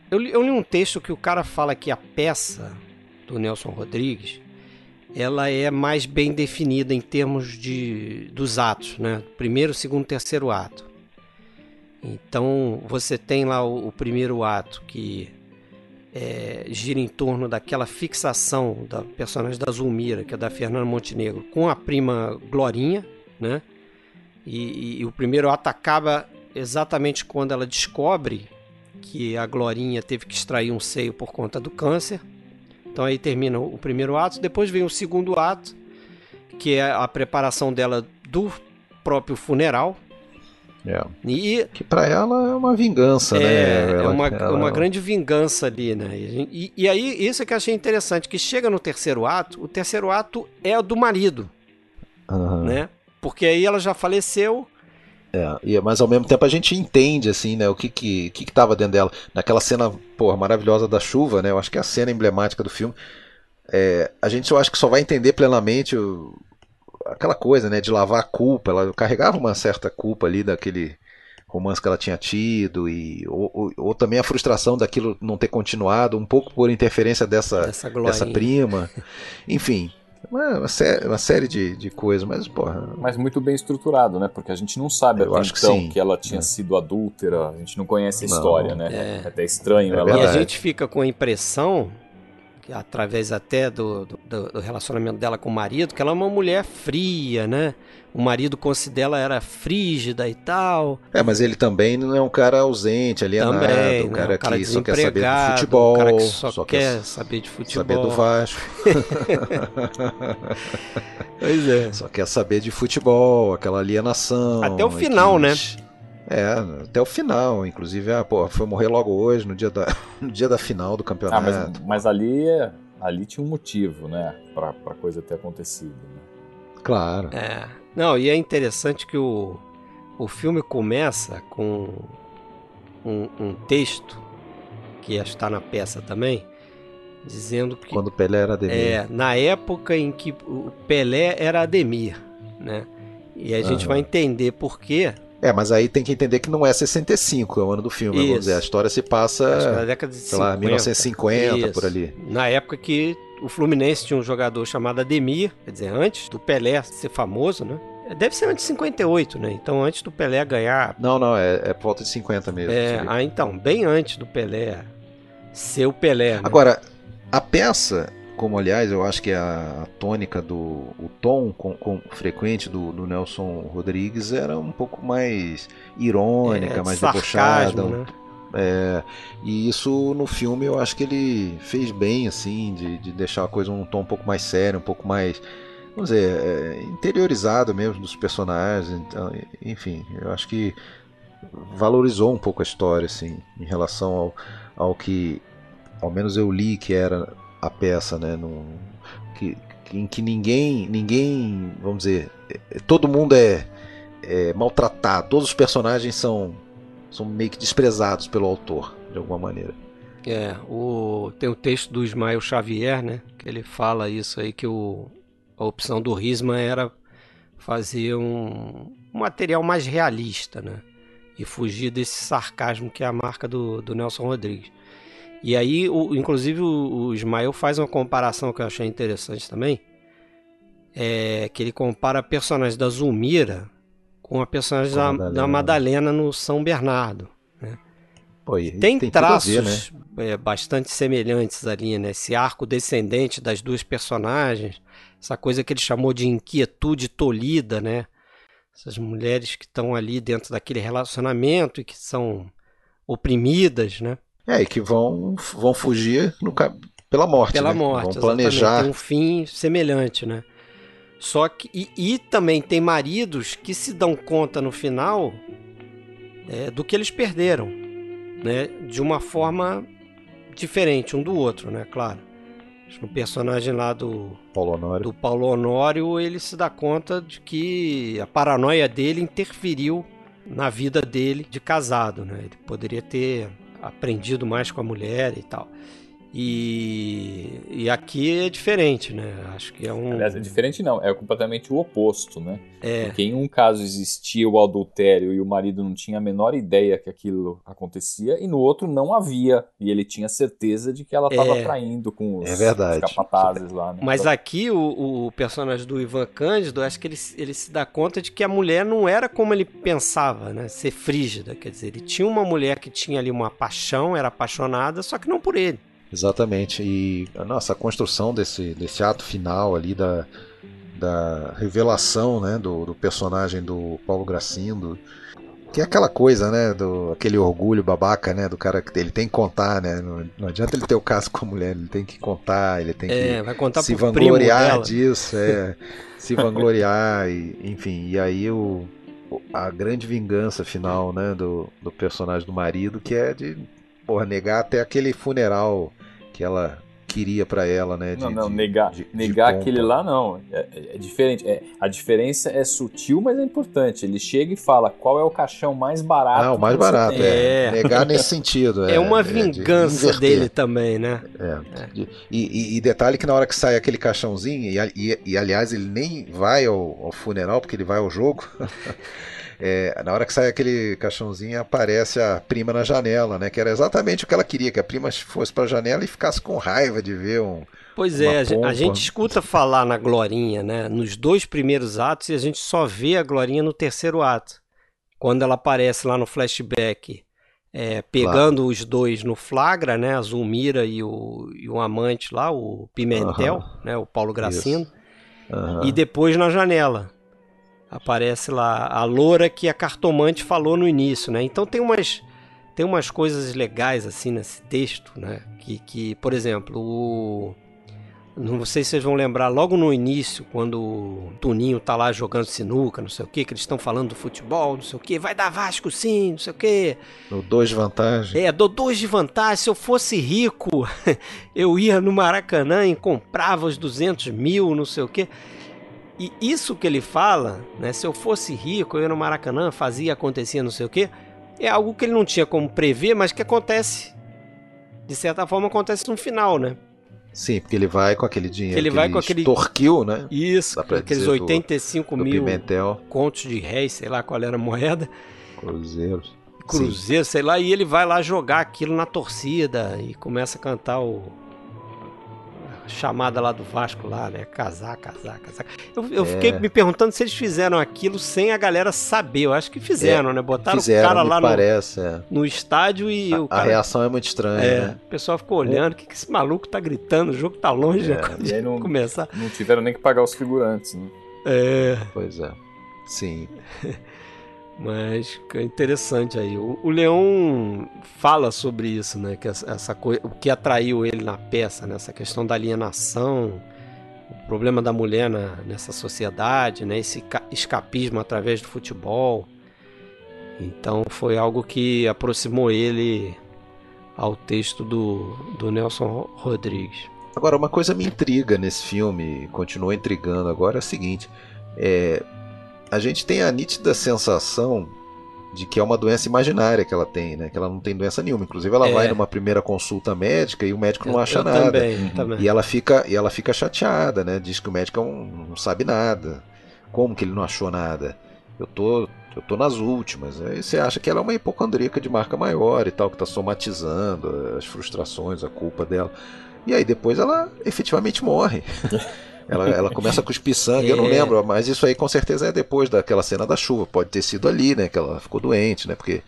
Speaker 2: Eu li, eu li um texto que o cara fala que a peça do Nelson Rodrigues ela é mais bem definida em termos de dos atos, né? Primeiro, segundo, terceiro ato. Então você tem lá o, o primeiro ato que é, gira em torno daquela fixação da personagem da Zulmira, que é da Fernanda Montenegro, com a prima Glorinha, né? E, e, e o primeiro ato acaba exatamente quando ela descobre que a Glorinha teve que extrair um seio por conta do câncer. Então aí termina o primeiro ato. Depois vem o segundo ato, que é a preparação dela do próprio funeral,
Speaker 1: é. E, que para ela é uma vingança,
Speaker 2: é,
Speaker 1: né?
Speaker 2: Ela, é uma, ela... uma grande vingança ali, né? E, e, aí, isso é que eu achei interessante, que chega no terceiro ato, o terceiro ato é do marido, uhum. né? Porque aí ela já faleceu,
Speaker 1: é, e, mas ao mesmo tempo a gente entende, assim, né, o que que, que, que tava dentro dela. Naquela cena, porra, maravilhosa da chuva, né, eu acho que é a cena emblemática do filme. É, a gente eu acho que só vai entender plenamente o, aquela coisa, né, de lavar a culpa. Ela carregava uma certa culpa ali daquele romance que ela tinha tido e ou, ou, ou, também a frustração daquilo não ter continuado, um pouco por interferência dessa dessa prima. Enfim, uma, uma, sé uma série de, de coisas, mas porra.
Speaker 4: Mas muito bem estruturado, né? Porque a gente não sabe até então que, que, ela tinha é. sido adúltera, a gente não conhece a não, história, né? É. é até estranho.
Speaker 2: É
Speaker 4: ela...
Speaker 2: E a gente fica com a impressão através até do, do, do, relacionamento dela com o marido, que ela é uma mulher fria, né? O marido considera ela frígida e tal.
Speaker 1: É, mas ele também não é um cara ausente, alienado, também, um cara, né? um cara que só quer saber de futebol, um
Speaker 2: cara que só, só quer, saber de futebol,
Speaker 1: saber do Vasco. [LAUGHS]
Speaker 2: pois é.
Speaker 1: Só quer saber de futebol, aquela alienação.
Speaker 2: Até o final, né?
Speaker 1: É, até o final. Inclusive, ah, pô, foi morrer logo hoje, no dia da, [LAUGHS] no dia da final do campeonato.
Speaker 4: Ah, mas, mas ali, ali tinha um motivo, né? Pra, pra coisa ter acontecido. Né?
Speaker 1: Claro.
Speaker 2: É. Não, e é interessante que o, o filme começa com um, um texto, que está na peça também, dizendo que.
Speaker 1: Quando Pelé era Ademir.
Speaker 2: É, na época em que o Pelé era Ademir, né? E a gente vai entender por quê
Speaker 1: é, mas aí tem que entender que não é 65, é o ano do filme, vamos dizer. A história se passa, na década de sei 50. lá, 1950, Isso. por ali.
Speaker 2: Na época que o Fluminense tinha um jogador chamado Ademir, quer dizer, antes do Pelé ser famoso, né? Deve ser antes de 58, né? Então, antes do Pelé ganhar.
Speaker 1: Não, não, é, é por volta de 50 mesmo.
Speaker 2: É, ah, então, bem antes do Pelé ser o Pelé. Né?
Speaker 1: Agora, a peça como aliás eu acho que é a, tônica do o tom com, com, frequente do, do, Nelson Rodrigues era um pouco mais irônica, é, mais debochada. Né? É, e isso no filme eu acho que ele fez bem, assim, de, de deixar a coisa um tom um pouco mais sério, um pouco mais, vamos dizer, é, interiorizado mesmo dos personagens. Então, enfim, eu acho que valorizou um pouco a história, assim, em relação ao, ao que, ao menos eu li que era a peça, né? No, que, em que ninguém, ninguém, vamos dizer, é, todo mundo é, é maltratado, todos os personagens são, são meio que desprezados pelo autor, de alguma maneira.
Speaker 2: É, o, tem o texto do Ismael Xavier, né? Que ele fala isso aí, que o, a opção do Risma era fazer um, um material mais realista, né? E fugir desse sarcasmo que é a marca do, do Nelson Rodrigues. E aí, o, inclusive, o, o Ismael faz uma comparação que eu achei interessante também. É que ele compara a personagem da Zulmira com a personagem da, Madalena. da Madalena no São Bernardo. Né? Pô, tem, tem, traços ver, né? é, bastante semelhantes ali, né? Esse arco descendente das duas personagens, essa coisa que ele chamou de inquietude tolhida, né? Essas mulheres que estão ali dentro daquele relacionamento e que são oprimidas, né?
Speaker 1: É, e que vão, vão fugir no, pela morte.
Speaker 2: Pela
Speaker 1: né?
Speaker 2: morte.
Speaker 1: Vão planejar.
Speaker 2: Tem um fim semelhante, né? Só que. E, e, também tem maridos que se dão conta no final é, do que eles perderam. Né? De uma forma diferente um do outro, né? Claro. No personagem lá do
Speaker 1: Paulo Honório.
Speaker 2: do Paulo Honório, ele se dá conta de que a paranoia dele interferiu na vida dele de casado, né? Ele poderia ter aprendido mais com a mulher e tal. E, e aqui é diferente, né? Acho que é um.
Speaker 4: Aliás, é diferente não, é completamente o oposto, né? É. Porque em um caso existia o adultério e o marido não tinha a menor ideia que aquilo acontecia, e no outro não havia. E ele tinha certeza de que ela estava é. traindo com os,
Speaker 1: é os
Speaker 4: capatazes lá. Né?
Speaker 2: Mas aqui o, o, personagem do Ivan Cândido, acho que ele, ele se dá conta de que a mulher não era como ele pensava, né? Ser frígida. Quer dizer, ele tinha uma mulher que tinha ali uma paixão, era apaixonada, só que não por ele.
Speaker 1: Exatamente. E nossa, a construção desse, desse ato final ali da, da revelação né, do, do personagem do Paulo Gracindo. Que é aquela coisa, né? Do, aquele orgulho babaca, né? Do cara que ele tem que contar, né? Não, não adianta ele ter o caso com a mulher, ele tem que contar, ele tem
Speaker 2: é,
Speaker 1: que
Speaker 2: contar
Speaker 1: se vangloriar disso, é, [LAUGHS] se vangloriar, e, enfim, e aí o, a grande vingança final, né? Do, do personagem do marido, que é de porra, negar até aquele funeral que ela queria para ela, né?
Speaker 4: De, não, não, negar, de, negar aquele lá não. É, é, é diferente. É, a diferença é sutil, mas é importante. Ele chega e fala qual é o caixão mais barato.
Speaker 1: Ah, o mais barato, é. é. Negar nesse sentido.
Speaker 2: É, é uma vingança de dele também, né?
Speaker 1: É. E, e, e, detalhe que na hora que sai aquele caixãozinho, e, e, e aliás ele nem vai ao, ao funeral, porque ele vai ao jogo. [LAUGHS] É, na hora que sai aquele caixãozinho, aparece a prima na janela, né? Que era exatamente o que ela queria, que a prima fosse para a janela e ficasse com raiva de ver um.
Speaker 2: Pois é, a gente escuta falar na Glorinha, né? Nos dois primeiros atos e a gente só vê a Glorinha no terceiro ato. Quando ela aparece lá no flashback, é, pegando claro. os dois no flagra, né? A Zulmira e o, e o amante lá, o Pimentel, né? O Paulo Gracindo. E depois na janela aparece lá a loura que a cartomante falou no início, né? Então tem umas tem umas coisas legais assim nesse texto, né? Que, que por exemplo, o não sei se vocês vão lembrar logo no início, quando o Tuninho tá lá jogando sinuca, não sei o que, que eles estão falando do futebol, não sei o que, vai dar Vasco sim, não sei o que.
Speaker 1: Dou dois de vantagem.
Speaker 2: É, dou dois de vantagem. Se eu fosse rico, [LAUGHS] eu ia no Maracanã e comprava os 200 mil, não sei o que. E isso que ele fala, né, se eu fosse rico, eu ia no Maracanã, fazia, acontecia, não sei o quê, é algo que ele não tinha como prever, mas que acontece. De certa forma, acontece no final, né?
Speaker 1: Sim, porque ele vai com aquele dinheiro
Speaker 2: ele
Speaker 1: que
Speaker 2: vai ele com aquele
Speaker 1: extorquiu, né?
Speaker 2: Isso, aqueles 85
Speaker 1: do,
Speaker 2: mil
Speaker 1: do Pimentel.
Speaker 2: contos de réis, sei lá qual era a moeda.
Speaker 1: Cruzeiros.
Speaker 2: Cruzeiro, Sim. sei lá, e ele vai lá jogar aquilo na torcida e começa a cantar o chamada lá do Vasco lá, né? Casar, casar, casar. Eu, eu é. fiquei me perguntando se eles fizeram aquilo sem a galera saber. Eu acho que fizeram, é, né? Botaram fizeram, o cara lá
Speaker 1: parece,
Speaker 2: no, é. no estádio e
Speaker 1: a,
Speaker 2: o cara...
Speaker 1: A reação é muito estranha, é, né?
Speaker 2: O pessoal ficou olhando, o que, que esse maluco tá gritando? O jogo tá longe,
Speaker 4: é, [LAUGHS]
Speaker 2: né?
Speaker 4: E aí não, começar. não tiveram nem que pagar os figurantes, né?
Speaker 2: É.
Speaker 1: Pois é. Sim. [LAUGHS]
Speaker 2: Mas é interessante aí. O, o Leão fala sobre isso, né? Que essa, essa coisa, o que atraiu ele na peça, né? essa questão da alienação, o problema da mulher na, nessa sociedade, né? Esse escapismo através do futebol. Então foi algo que aproximou ele ao texto do, do Nelson Rodrigues.
Speaker 1: Agora, uma coisa me intriga nesse filme, continua intrigando agora, é o seguinte: é, a gente tem a nítida sensação de que é uma doença imaginária que ela tem, né? Que ela não tem doença nenhuma. Inclusive, ela é. vai numa primeira consulta médica e o médico não acha
Speaker 2: eu
Speaker 1: nada.
Speaker 2: Também, também.
Speaker 1: E ela fica e ela fica chateada, né? Diz que o médico não, não sabe nada. Como que ele não achou nada? Eu tô eu tô nas últimas. Aí você acha que ela é uma hipocondríaca de marca maior e tal, que está somatizando as frustrações, a culpa dela. E aí depois ela efetivamente morre. [LAUGHS] Ela, ela começa a cuspir sangue, é. eu não é. lembro, mas isso aí com certeza é depois daquela cena da chuva. Pode ter sido ali, né? Que ela ficou doente, né? Porque,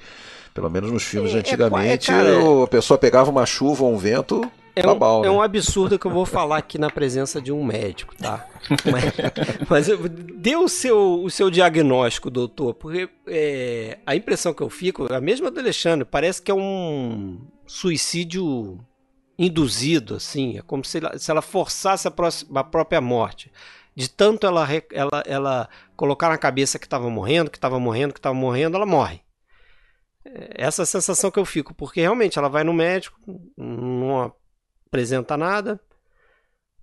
Speaker 1: pelo menos nos filmes é, antigamente, é, cara, a pessoa pegava uma chuva ou um vento.
Speaker 2: É um, é um absurdo que eu vou falar aqui na presença de um médico, tá? Mas, [LAUGHS] mas dê o seu, o seu diagnóstico, doutor, porque é, a impressão que eu fico, a mesma do Alexandre, parece que é um suicídio induzido, assim, é como se ela, se ela forçasse a, próxima, a própria morte. De tanto ela, ela, ela colocar na cabeça que estava morrendo, que estava morrendo, que estava morrendo, ela morre. É, essa é a sensação que eu fico, porque realmente ela vai no médico, não apresenta nada,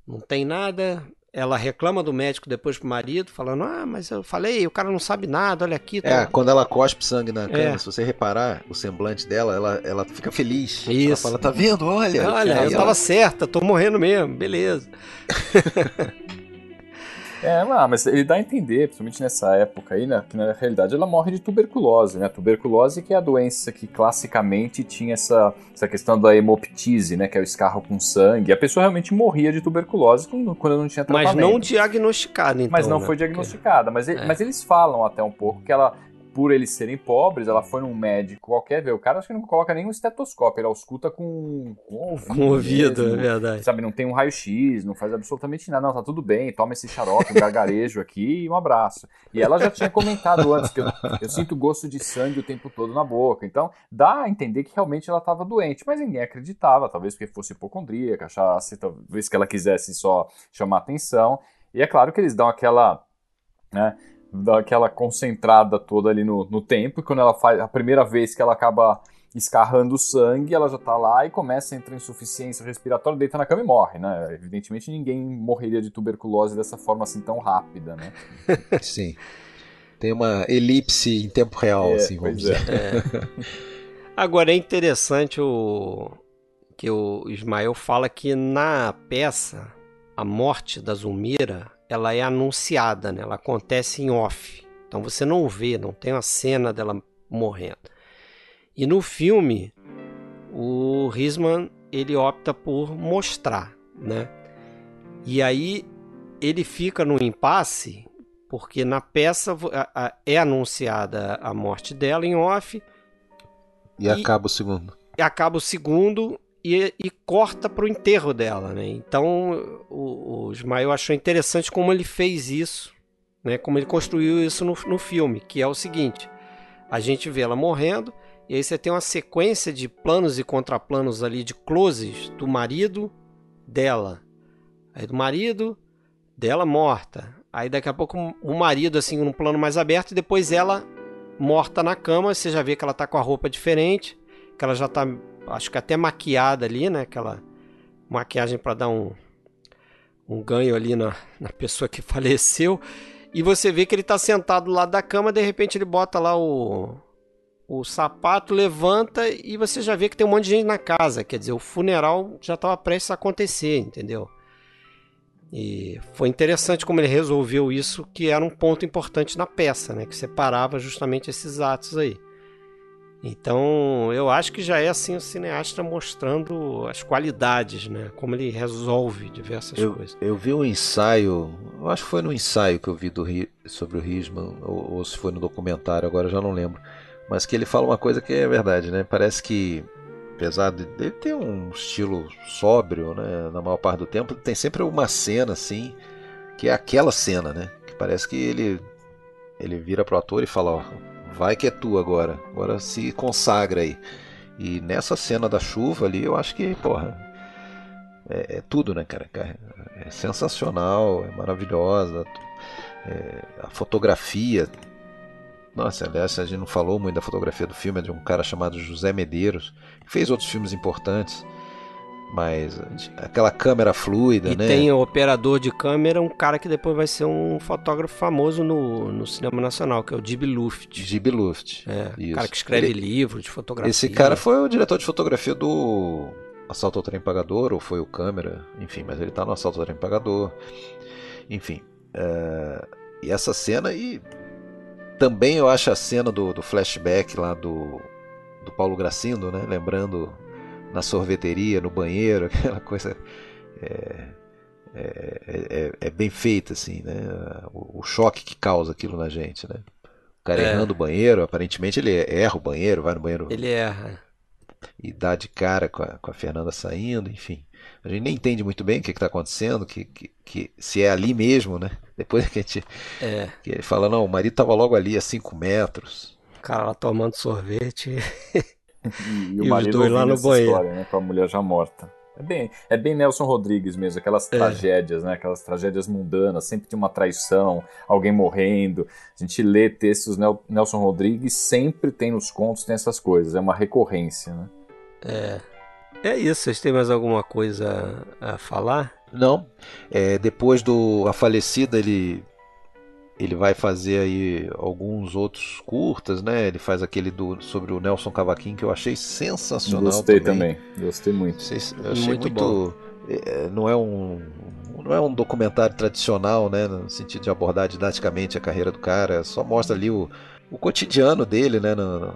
Speaker 2: não tem nada, ela reclama do médico depois pro marido, falando: Ah, mas eu falei, o cara não sabe nada, olha aqui.
Speaker 1: Tá... É, quando ela cospe sangue na cama, é. se você reparar o semblante dela, ela, ela fica feliz.
Speaker 2: Isso.
Speaker 1: Ela fala: Tá vendo? Olha.
Speaker 2: Olha, eu ela... tava certa, tô morrendo mesmo, beleza. [LAUGHS]
Speaker 4: É, mas ele dá a entender, principalmente nessa época aí, né, que na realidade ela morre de tuberculose, né? Tuberculose que é a doença que classicamente tinha essa, essa questão da hemoptise, né? Que é o escarro com sangue. A pessoa realmente morria de tuberculose quando, não tinha tratamento.
Speaker 2: Mas não diagnosticada, então.
Speaker 4: Mas não
Speaker 2: né?
Speaker 4: foi diagnosticada. Mas, é. mas eles falam até um pouco que ela por eles serem pobres, ela foi num médico qualquer, ver o cara acho que não coloca nem um estetoscópio, ele ausculta com, com ouvido.
Speaker 2: Com ouvido, mesmo, é verdade.
Speaker 4: Sabe, não tem um raio-x, não faz absolutamente nada, não, tá tudo bem, toma esse xarope, um gargarejo aqui e um abraço. E ela já tinha comentado antes que eu, eu, sinto gosto de sangue o tempo todo na boca, então dá a entender que realmente ela estava doente, mas ninguém acreditava, talvez porque fosse hipocondríaca, achasse, talvez que ela quisesse só chamar atenção. E é claro que eles dão aquela. Né, dá aquela concentrada toda ali no, no tempo, e quando ela faz a primeira vez que ela acaba escarrando sangue, ela já tá lá e começa a entrar em insuficiência respiratória, deita na cama e morre, né? Evidentemente ninguém morreria de tuberculose dessa forma assim tão rápida, né? [LAUGHS]
Speaker 1: Sim. Tem uma elipse em tempo real, é, assim, vamos dizer. É. [LAUGHS]
Speaker 2: Agora é interessante o que o Ismael fala que na peça a morte da Zulmira ela é anunciada, né? ela acontece em off. Então você não vê, não tem uma cena dela morrendo. E no filme, o Risman ele opta por mostrar, né? E aí ele fica no impasse porque na peça é anunciada a morte dela em off
Speaker 1: e, e acaba o segundo.
Speaker 2: Acaba o segundo e, e corta para o enterro dela, né? Então o, o Ismael achou interessante como ele fez isso, né? Como ele construiu isso no, no filme, que é o seguinte: a gente vê ela morrendo e aí você tem uma sequência de planos e contraplanos ali de closes do marido dela, aí do marido dela morta, aí daqui a pouco o marido assim num plano mais aberto e depois ela morta na cama, você já vê que ela tá com a roupa diferente, que ela já tá acho que até maquiada ali, né? Aquela maquiagem para dar um, um ganho ali na, na pessoa que [LAUGHS] faleceu. E você vê que ele está sentado lá da cama, de repente ele bota lá o, o sapato, levanta e você já vê que tem um monte de gente na casa. Quer dizer, o funeral já estava prestes a acontecer, entendeu? E foi interessante como ele resolveu isso, que era um ponto importante na peça, né? Que separava justamente esses atos aí. Então, eu acho que já é assim o cineasta mostrando as qualidades, né? Como ele resolve diversas
Speaker 1: eu,
Speaker 2: coisas.
Speaker 1: Eu vi um ensaio, eu acho que foi no ensaio que eu vi do, sobre o Risman, ou, ou se foi no documentário, agora já não lembro. Mas que ele fala uma coisa que é verdade, né? Parece que, apesar de ele ter um estilo sóbrio, né? Na maior parte do tempo, tem sempre uma cena assim, que é aquela cena, né? Que parece que ele ele vira pro ator e fala, ó, vai que é tu agora, agora se consagra aí. E nessa cena da chuva ali, eu acho que, porra, é, é tudo, né, cara? É sensacional, é maravilhosa. É, a fotografia. Nossa, aliás, a gente não falou muito da fotografia do filme, é de um cara chamado José Medeiros, que fez outros filmes importantes. Mas aquela câmera fluida,
Speaker 2: e
Speaker 1: né?
Speaker 2: E tem o operador de câmera, um cara que depois vai ser um fotógrafo famoso no, no cinema nacional, que é o Dib Luft.
Speaker 1: Dib Luft.
Speaker 2: É, isso. cara que escreve Ele... livros de fotografia.
Speaker 1: Esse cara foi o diretor de fotografia do Assalto ao Trem Pagador, ou foi o câmera, enfim, mas ele tá no Assalto ao Trem Pagador. Enfim. É... E essa cena, e também eu acho a cena do, do flashback lá do, do Paulo Gracindo, né? Lembrando na sorveteria, no banheiro, [LAUGHS] aquela coisa é, é, é, é bem feita assim, né? O, o, choque que causa aquilo na gente, né? O cara é. errando o banheiro, aparentemente ele erra o banheiro, vai no banheiro.
Speaker 2: Ele erra.
Speaker 1: E dá de cara com a, com a Fernanda saindo, enfim. A gente nem entende muito bem o que está acontecendo, que, que, que, se é ali mesmo, né? [LAUGHS] Depois que a gente.
Speaker 2: É.
Speaker 1: Que ele fala, não, o marido estava logo ali a 5 metros.
Speaker 2: O cara lá tomando sorvete. [LAUGHS]
Speaker 4: E, e o marido dois lá no banheiro. História, né, com a mulher já morta. É bem, é bem Nelson Rodrigues mesmo, aquelas é. tragédias, né? Aquelas tragédias mundanas, sempre tem uma traição, alguém morrendo. A gente lê textos Nelson Rodrigues, sempre tem nos contos, tem essas coisas, é uma recorrência, né?
Speaker 2: É. É isso, vocês têm mais alguma coisa a falar?
Speaker 1: Não. É, depois do A Falecida, ele ele vai fazer aí alguns outros curtas, né? Ele faz aquele do, sobre o Nelson Cavaquinho que eu achei sensacional.
Speaker 4: Gostei também, também. gostei muito.
Speaker 1: Eu achei muito, muito é, não é um não é um documentário tradicional, né? No sentido de abordar didaticamente a carreira do cara, só mostra ali o, o cotidiano dele, né? No,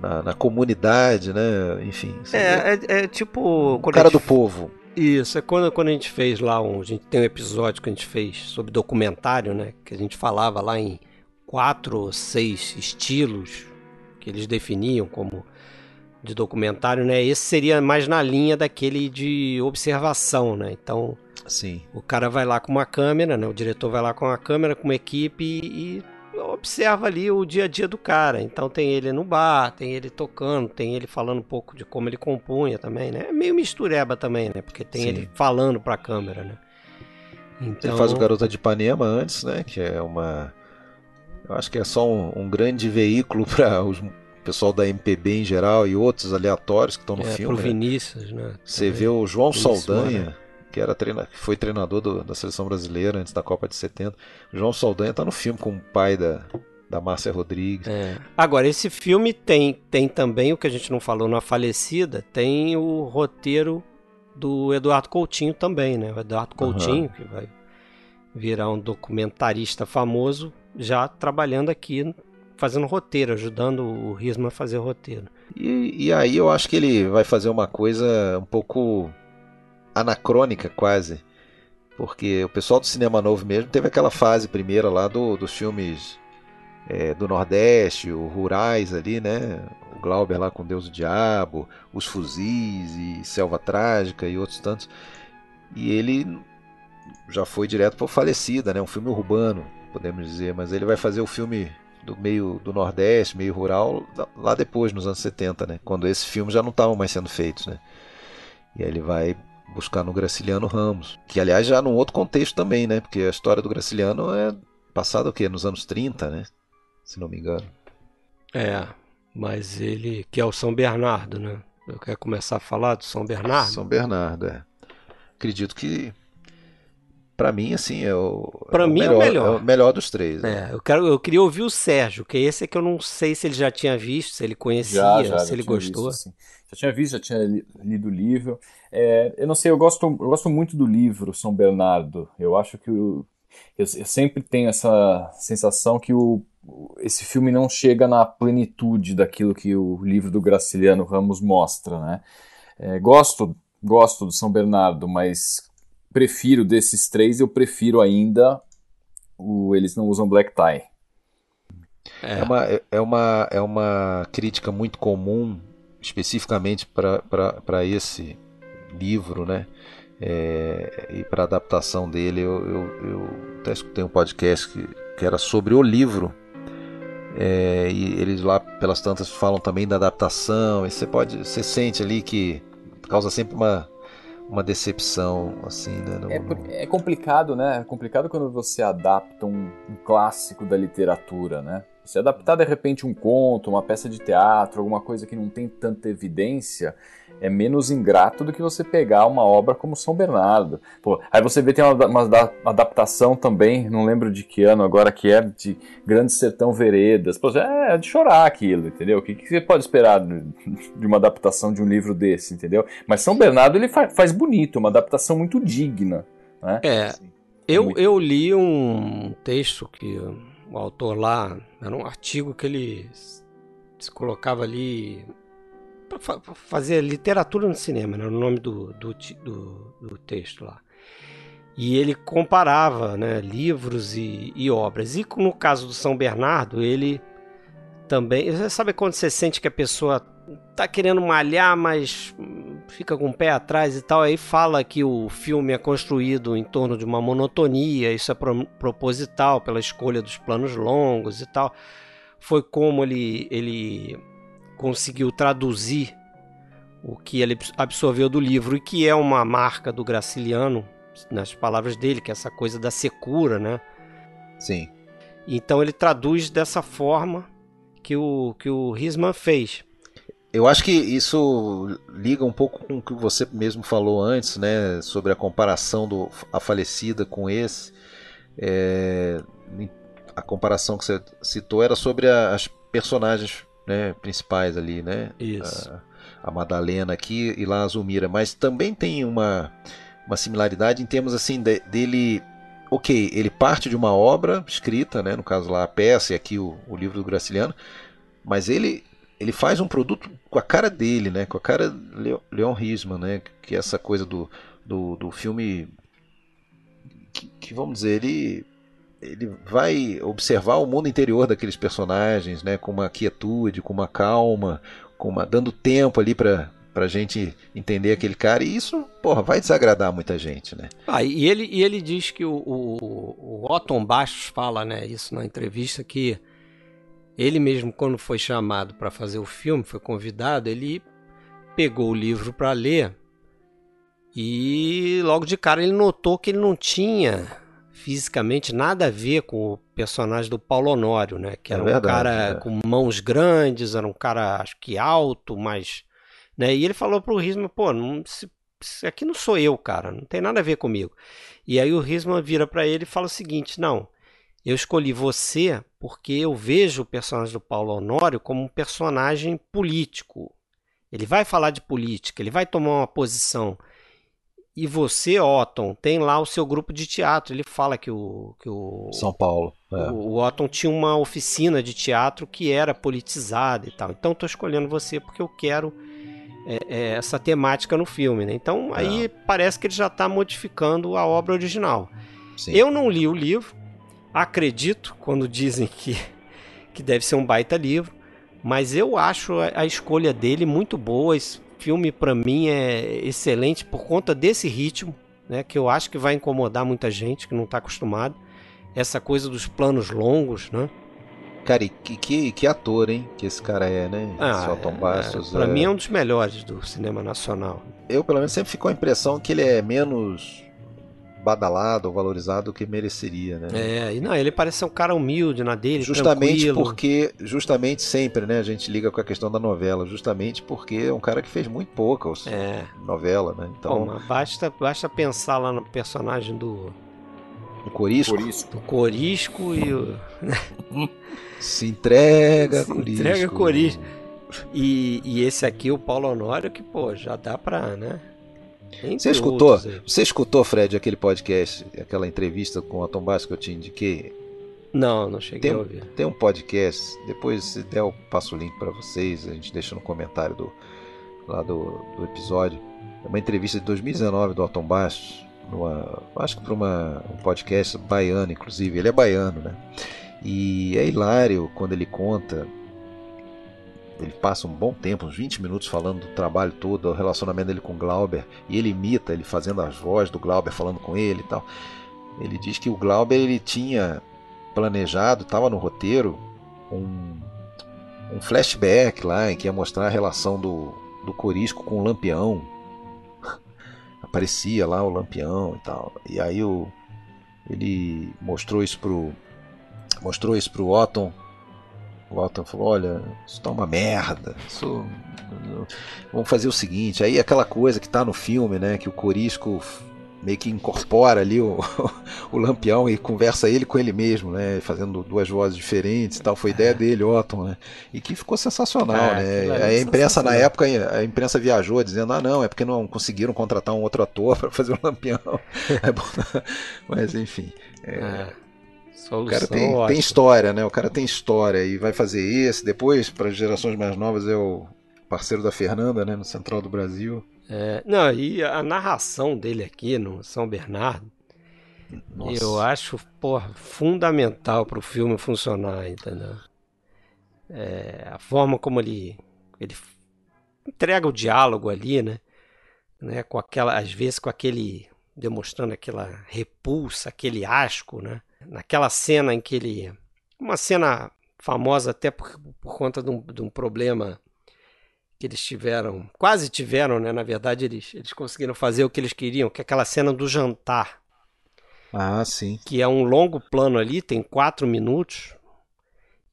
Speaker 1: na, na, comunidade, né? Enfim.
Speaker 2: É, é, é, tipo.
Speaker 1: O cara do povo.
Speaker 2: Isso, é quando, quando a gente fez lá um. A gente tem um episódio que a gente fez sobre documentário, né? Que a gente falava lá em quatro ou seis estilos que eles definiam como de documentário, né? Esse seria mais na linha daquele de observação, né? Então,
Speaker 1: Sim.
Speaker 2: o cara vai lá com uma câmera, né? O diretor vai lá com uma câmera, com uma equipe e observa ali o dia a dia do cara. Então tem ele no bar, tem ele tocando, tem ele falando um pouco de como ele compunha também, né? É meio mistureba também, né? Porque tem Sim. ele falando pra câmera, né?
Speaker 1: Então... Ele faz o Garota de Ipanema antes, né? Que é uma... Eu acho que é só um, um grande veículo para os pessoal da MPB em geral e outros aleatórios que estão no
Speaker 2: é,
Speaker 1: filme.
Speaker 2: Pro né? Vinícius, né?
Speaker 1: Você vê o João Saldanha, que era treina, que foi treinador do, da seleção brasileira antes da Copa de 70. O João Saldanha tá no filme com o pai da, da Márcia Rodrigues.
Speaker 2: É. Agora, esse filme tem, tem também o que a gente não falou na falecida, tem o roteiro do Eduardo Coutinho também, né? O Eduardo Coutinho, uhum. que vai virar um documentarista famoso, já trabalhando aqui, fazendo roteiro, ajudando o Risma a fazer roteiro.
Speaker 1: E, e aí eu acho que ele vai fazer uma coisa um pouco anacrônica quase. Porque o pessoal do cinema novo mesmo teve aquela fase primeira lá do, dos filmes é, do Nordeste, os rurais ali, né? O Glauber lá com Deus e o Diabo, Os Fuzis e Selva Trágica e outros tantos. E ele já foi direto para Falecida, né? Um filme urbano, podemos dizer, mas ele vai fazer o filme do meio do Nordeste, meio rural, lá depois, nos anos 70, né? Quando esses filmes já não estavam mais sendo feitos, né? E aí ele vai buscar no Graciliano Ramos, que aliás já num outro contexto também, né? Porque a história do Graciliano é passada o quê? Nos anos 30, né? Se não me engano.
Speaker 2: É, mas ele que é o São Bernardo, né? Eu quero começar a falar do São Bernardo.
Speaker 1: São Bernardo, é. Acredito que para mim assim é o
Speaker 2: para é mim melhor, é o melhor, é
Speaker 1: o melhor dos três.
Speaker 2: Né? É, eu quero eu queria ouvir o Sérgio, que esse é que eu não sei se ele já tinha visto, se ele conhecia, já, já, se ele gostou.
Speaker 4: Visto, já tinha visto, já tinha lido o livro. É, eu não sei, eu gosto, eu gosto muito do livro São Bernardo. Eu acho que eu, eu, sempre tenho essa sensação que o esse filme não chega na plenitude daquilo que o livro do Graciliano Ramos mostra, né? É, gosto, gosto do São Bernardo, mas prefiro desses três, eu prefiro ainda o Eles Não Usam Black Tie.
Speaker 1: É, é uma, é, uma, é uma crítica muito comum, especificamente para esse livro, né? É, e para adaptação dele, eu, eu, eu, até escutei um podcast que, que era sobre o livro. É, e eles lá pelas tantas falam também da adaptação. E você pode, você sente ali que causa sempre uma uma decepção, assim, né? No,
Speaker 4: é, é, complicado, né? É complicado quando você adapta um, um, clássico da literatura, né? Se adaptar de repente um conto, uma peça de teatro, alguma coisa que não tem tanta evidência, é menos ingrato do que você pegar uma obra como São Bernardo. Pô, aí você vê tem uma, uma, adaptação também, não lembro de que ano agora, que é de Grande Sertão Veredas. Pô, é, é de chorar aquilo, entendeu? O que, que, você pode esperar de uma adaptação de um livro desse, entendeu? Mas São Bernardo ele faz, faz bonito, uma adaptação muito digna. Né?
Speaker 2: É, assim, eu, eu li um texto que o autor lá, era um artigo que ele se colocava ali para fazer literatura no cinema, né, o nome do, do, do, do, texto lá. E ele comparava né, livros e, e, obras. E no caso do São Bernardo, ele também. Você sabe quando você sente que a pessoa tá querendo malhar, mas fica com o pé atrás e tal? Aí fala que o filme é construído em torno de uma monotonia, isso é proposital pela escolha dos planos longos e tal. Foi como ele, ele conseguiu traduzir o que ele absorveu do livro e que é uma marca do Graciliano, nas palavras dele, que é essa coisa da secura, né?
Speaker 1: Sim.
Speaker 2: Então ele traduz dessa forma que o que o Risman fez.
Speaker 1: Eu acho que isso liga um pouco com o que você mesmo falou antes, né, sobre a comparação do a falecida com esse. É, a comparação que você citou era sobre a, as personagens né, principais ali, né?
Speaker 2: Isso.
Speaker 1: A, a, Madalena aqui e lá a Zulmira. Mas também tem uma, uma similaridade em termos assim de, dele. Ok, ele parte de uma obra escrita, né, no caso lá a peça e aqui o, o livro do Graciliano, mas ele ele faz um produto com a cara dele, né, com a cara Leon Risman, né, que é essa coisa do, do, do filme que, que vamos dizer ele ele vai observar o mundo interior daqueles personagens, né, com uma quietude, com uma calma, com uma dando tempo ali para pra gente entender aquele cara, e isso, porra, vai desagradar muita gente, né?
Speaker 2: Ah, e ele, e ele diz que o, o, o Otton Bastos fala, né, isso na entrevista, que ele mesmo, quando foi chamado para fazer o filme, foi convidado, ele pegou o livro para ler e logo de cara ele notou que ele não tinha fisicamente nada a ver com o personagem do Paulo Honório, né? Que é era é verdade, um cara é. com mãos grandes, era um cara acho que alto, mas. Né? E ele falou pro Risma, pô, não, se, se, aqui não sou eu, cara, não tem nada a ver comigo. E aí o Risma vira para ele e fala o seguinte: não, eu escolhi você porque eu vejo o personagem do Paulo Honório como um personagem político. Ele vai falar de política, ele vai tomar uma posição. E você, Otton, tem lá o seu grupo de teatro. Ele fala que o. Que o
Speaker 1: São Paulo.
Speaker 2: É. O, Otton tinha uma oficina de teatro que era politizada e tal. Então estou escolhendo você porque eu quero é, é, essa temática no filme. Né? Então aí é. parece que ele já está modificando a obra original. Sim. Eu não li o livro, acredito quando dizem que, que deve ser um baita livro, mas eu acho a, a escolha dele muito boa filme para mim é excelente por conta desse ritmo, né, que eu acho que vai incomodar muita gente que não está acostumado. Essa coisa dos planos longos, né?
Speaker 1: Cara, e que, que, que ator, hein? Que esse cara é, né?
Speaker 2: Ah, Bastos. É, pra é... mim é um dos melhores do cinema nacional.
Speaker 1: Eu, pelo menos, sempre ficou a impressão que ele é menos badalado ou valorizado do que mereceria, né?
Speaker 2: É, e não, ele parece ser um cara humilde na dele,
Speaker 1: Justamente
Speaker 2: tranquilo.
Speaker 1: porque, justamente sempre, né, a gente liga com a questão da novela, justamente porque é um cara que fez muito pouca é. novela, né? Então,
Speaker 2: Bom, basta, basta pensar lá no personagem do
Speaker 1: o Corisco.
Speaker 2: Corisco. O Corisco e o [LAUGHS]
Speaker 1: Se entrega,
Speaker 2: Se Corisco. entrega Corisco. E, e esse aqui, o Paulo Honório, que, pô, já dá pra, né?
Speaker 1: Você escutou? Você escutou, Fred, aquele podcast, aquela entrevista com o Tom Bass que eu te indiquei?
Speaker 2: Não, não cheguei
Speaker 1: tem,
Speaker 2: a ouvir.
Speaker 1: Tem um podcast, depois se der eu passo o link para vocês, a gente deixa no comentário do, lá do, do episódio. É uma entrevista de 2019 do Alton Bastos, numa, acho que para um podcast baiano, inclusive. Ele é baiano, né? E é hilário quando ele conta. Ele passa um bom tempo, uns 20 minutos, falando do trabalho todo, do relacionamento dele com Glauber. E ele imita, ele fazendo as vozes do Glauber falando com ele e tal. Ele diz que o Glauber ele tinha planejado, estava no roteiro, um, um flashback lá em que ia mostrar a relação do, do Corisco com o Lampião. [LAUGHS] Aparecia lá o Lampião e tal. E aí o, ele mostrou isso pro mostrou isso pro Otton. O Otton falou: "Olha, isso tá uma merda. Isso vamos fazer o seguinte, aí aquela coisa que tá no filme, né, que o Corisco meio que incorpora ali o, [LAUGHS] o Lampião e conversa ele com ele mesmo, né? Fazendo duas vozes diferentes e tal. Foi ideia dele, Otton, né? E que ficou sensacional, é, né? A imprensa na época, a imprensa viajou dizendo, ah não, é porque não conseguiram contratar um outro ator [LAUGHS] para fazer o Lampião. [LAUGHS] é Mas enfim. É... é. o cara tem, tem, história, né? O cara tem história e vai fazer esse. Depois, para gerações mais novas, é o parceiro da Fernanda, né? No Central do Brasil.
Speaker 2: É, não, e a narração dele aqui no São Bernardo, Nossa. eu acho porra, fundamental para o filme funcionar, entendeu? É, a forma como ele, ele entrega o diálogo ali, né? né? Com aquela, às vezes com aquele demonstrando aquela repulsa, aquele asco, né? Naquela cena em que ele, uma cena famosa até por, por conta de um, de um problema que eles tiveram, quase tiveram, né? Na verdade, eles, eles conseguiram fazer o que eles queriam, que é aquela cena do jantar.
Speaker 1: Ah, sim.
Speaker 2: Que é um longo plano ali, tem quatro minutos,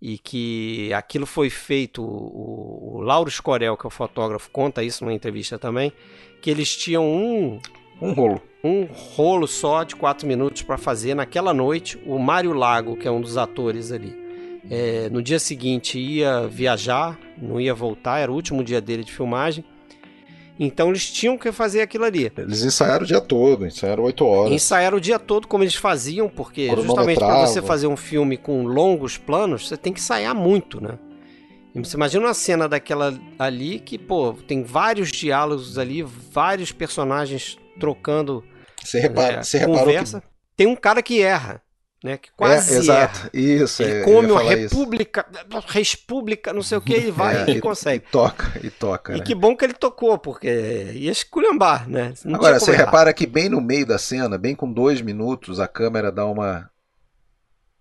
Speaker 2: e que aquilo foi feito. O, o Lauro Escorel, que é o fotógrafo, conta isso numa entrevista também, que eles tinham um.
Speaker 1: Um rolo.
Speaker 2: Um rolo só de quatro minutos para fazer naquela noite. O Mário Lago, que é um dos atores ali, é, no dia seguinte ia viajar não ia voltar, era o último dia dele de filmagem. Então eles tinham que fazer aquilo ali.
Speaker 1: Eles ensaiaram o dia todo, ensaiaram oito horas.
Speaker 2: Ensaiaram o dia todo como eles faziam, porque justamente para você fazer um filme com longos planos, você tem que ensaiar muito, né? Você imagina uma cena daquela ali que, pô, tem vários diálogos ali, vários personagens trocando.
Speaker 1: Você repara, é, você conversa. Que...
Speaker 2: Tem um cara que erra né? Que quase
Speaker 1: é, exato. Isso.
Speaker 2: Ele é, come uma república, república, não sei o que, e vai é, e, consegue.
Speaker 1: E toca, e toca.
Speaker 2: E
Speaker 1: né?
Speaker 2: que bom que ele tocou, porque ia esculhambar, né?
Speaker 1: Não Agora, você errar. repara que bem no meio da cena, bem com dois minutos, a câmera dá uma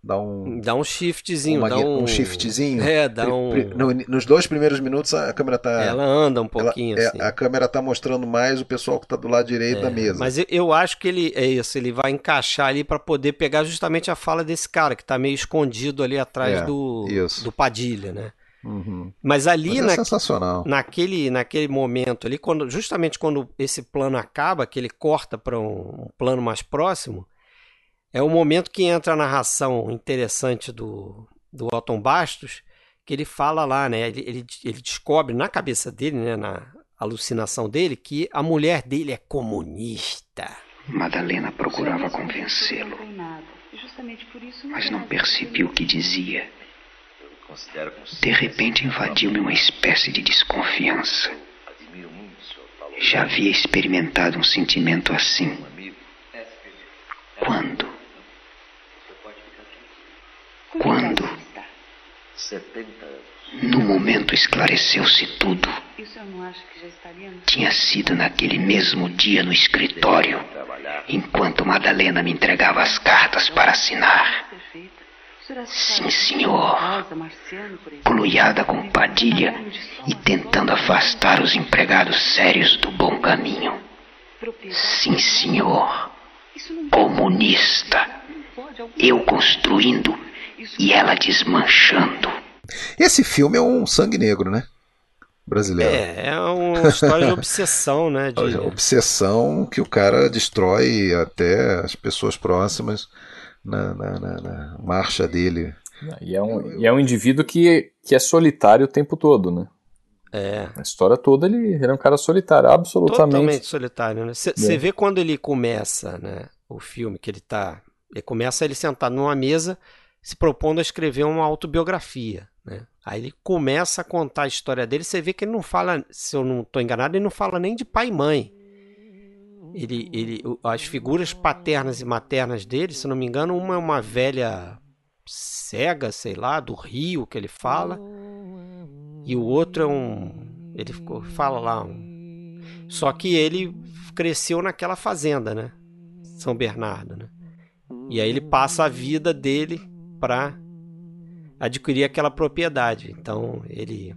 Speaker 1: Dá um.
Speaker 2: Dá um shiftzinho. Uma, dá um,
Speaker 1: um shiftzinho.
Speaker 2: É, dá um.
Speaker 1: No, nos dois primeiros minutos a câmera tá.
Speaker 2: Ela anda um pouquinho.
Speaker 1: Ela,
Speaker 2: é, assim.
Speaker 1: é, a câmera tá mostrando mais o pessoal que tá do lado direito é, da mesa.
Speaker 2: Mas eu, eu, acho que ele. É isso, ele vai encaixar ali para poder pegar justamente a fala desse cara, que tá meio escondido ali atrás é, do, do Padilha, né?
Speaker 1: Uhum.
Speaker 2: Mas ali Mas
Speaker 1: é na, sensacional.
Speaker 2: naquele naquele momento ali, quando, justamente quando esse plano acaba, que ele corta para um, um plano mais próximo, é o momento que entra a narração interessante do, do Alton Bastos, que ele fala lá, né? Ele, ele, ele descobre na cabeça dele, né? na alucinação dele, que a mulher dele é comunista.
Speaker 7: Madalena procurava convencê-lo, mas não percebi o que dizia. De repente invadiu-me uma espécie de desconfiança. Já havia experimentado um sentimento assim. Quando? Quando, no momento esclareceu-se tudo, tinha sido naquele mesmo dia no escritório, enquanto Madalena me entregava as cartas para assinar. Sim, senhor. Culuiada com Padilha e tentando afastar os empregados sérios do bom caminho. Sim, senhor. Comunista. Eu construindo e ela desmanchando.
Speaker 1: Esse filme é um sangue negro, né? Brasileiro.
Speaker 2: É, é uma história de obsessão, né? [LAUGHS] De...
Speaker 1: Obsessão que o cara destrói até as pessoas próximas na, na, na, na marcha dele.
Speaker 4: E é, um, e é um indivíduo que, que é solitário o tempo todo, né?
Speaker 2: É.
Speaker 4: A história toda ele, ele é um cara solitário, absolutamente.
Speaker 2: Totalmente solitário, né? Você é. vê quando ele começa, né? O filme que ele tá. Ele começa ele sentado numa mesa se propondo a escrever uma autobiografia. Né? Aí ele começa a contar a história dele. Você vê que ele não fala, se eu não estou enganado, ele não fala nem de pai e mãe. Ele, ele, as figuras paternas e maternas dele, se não me engano, uma é uma velha cega, sei lá, do rio que ele fala, e o outro é um, ele ficou, fala lá, um, só que ele cresceu naquela fazenda, né, São Bernardo, né, e aí ele passa a vida dele para adquirir aquela propriedade. Então ele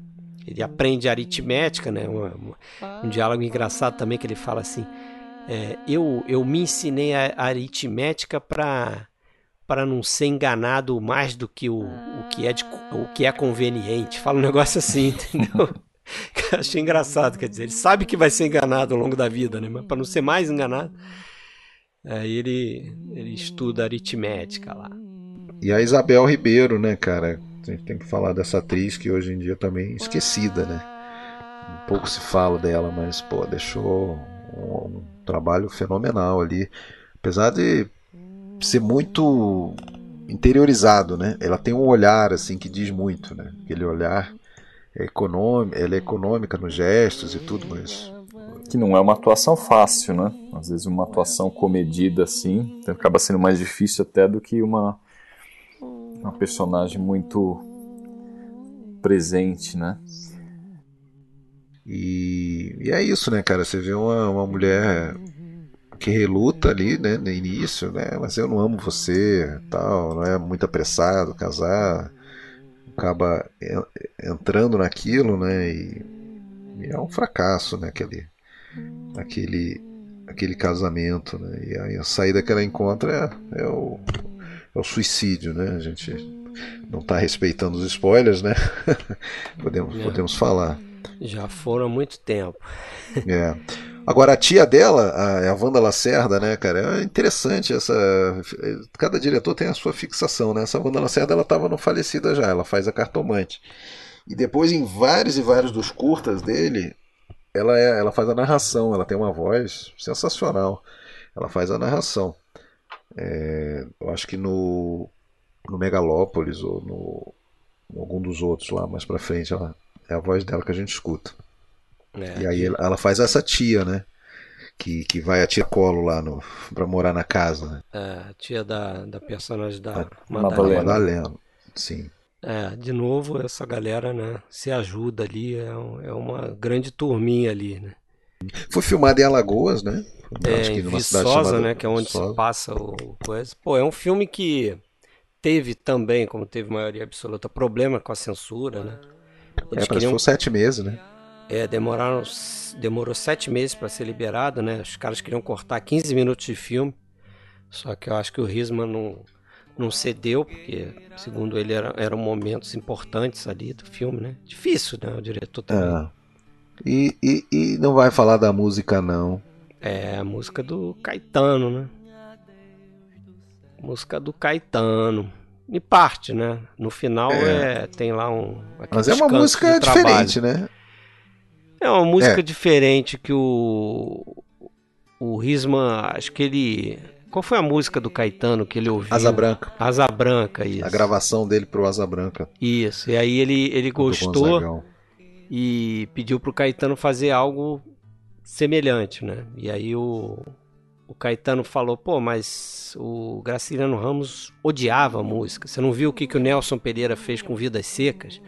Speaker 2: ele aprende aritmética, né? Um, um, diálogo engraçado também que ele fala assim: é, eu eu me ensinei a, aritmética para para não ser enganado mais do que o, o que é de, o que é conveniente. Fala um negócio assim, [LAUGHS] entendeu? Achei engraçado, quer dizer, ele sabe que vai ser enganado ao longo da vida, né? Mas para não ser mais enganado, aí ele ele estuda aritmética lá.
Speaker 1: E a Isabel Ribeiro, né, cara? A gente tem que falar dessa atriz que hoje em dia também é esquecida, né? Um pouco se fala dela, mas, pô, deixou um, um trabalho fenomenal ali. Apesar de ser muito interiorizado, né? Ela tem um olhar, assim, que diz muito, né? Aquele olhar é econômico, ela é econômica nos gestos e tudo, mas
Speaker 4: que não é uma atuação fácil, né? Às vezes uma atuação comedida assim, acaba sendo mais difícil até do que uma uma personagem muito presente, né?
Speaker 1: E, e é isso, né, cara? Você vê uma, uma mulher que reluta ali, né, no início, né? Mas eu não amo você, tal, não é muito apressado casar, acaba entrando naquilo, né? E, e é um fracasso, né? Aquele, aquele, aquele casamento, né? E aí a saída que ela encontra é, é o é o suicídio, né? A gente não está respeitando os spoilers, né? [LAUGHS] podemos, é. podemos falar.
Speaker 2: Já foram há muito tempo.
Speaker 1: é. Agora, a tia dela, a, a Wanda Lacerda, né, cara? É interessante essa. Cada diretor tem a sua fixação, né? Essa Wanda Lacerda, ela estava no falecida já, ela faz a cartomante. E depois, em vários e vários dos curtas dele, ela, é, ela faz a narração, ela tem uma voz sensacional. Ela faz a narração. É, eu acho que no, no Megalópolis ou no, em algum dos outros lá mais pra frente, ela, é a voz dela que a gente escuta. É, e aí ela, ela, faz essa tia, né? Que, que vai a tia Colo lá no, pra morar na casa, né?
Speaker 2: É, a tia da, da personagem da
Speaker 1: Madalena. Madalena. Sim.
Speaker 2: É, de novo, essa galera, né, se ajuda ali, é, é uma grande turminha ali, né?
Speaker 1: Foi filmado em Alagoas, né?
Speaker 2: É, em Viçosa, né? Que é onde Viçosa. se passa o coisa. Pô, é um filme que teve também, como teve maioria absoluta, problema com a censura, né?
Speaker 1: Eles é, queriam... sete meses, né?
Speaker 2: É, demoraram, demorou sete meses para ser liberado, né? Os caras queriam cortar 15 minutos de filme, só que eu acho que o Risman não, não cedeu, porque, segundo ele, era, eram momentos importantes ali do filme, né? Difícil, né? O diretor também. É.
Speaker 1: E, e, e não vai falar da música, não.
Speaker 2: É a música do Caetano, né? Música do Caetano. Em parte, né? No final é, é tem lá um.
Speaker 1: Mas é uma música diferente, né?
Speaker 2: É uma música é. diferente que o. O Risman, acho que ele. Qual foi a música do Caetano que ele ouviu?
Speaker 1: Asa Branca.
Speaker 2: Asa Branca, isso.
Speaker 1: A gravação dele pro Asa Branca.
Speaker 2: Isso. E aí ele, ele gostou e pediu pro Caetano fazer algo semelhante, né? E aí o, o Caetano falou, pô, mas o Graciliano Ramos odiava a música. Você não viu o que, que o Nelson Pereira fez com Vidas Secas?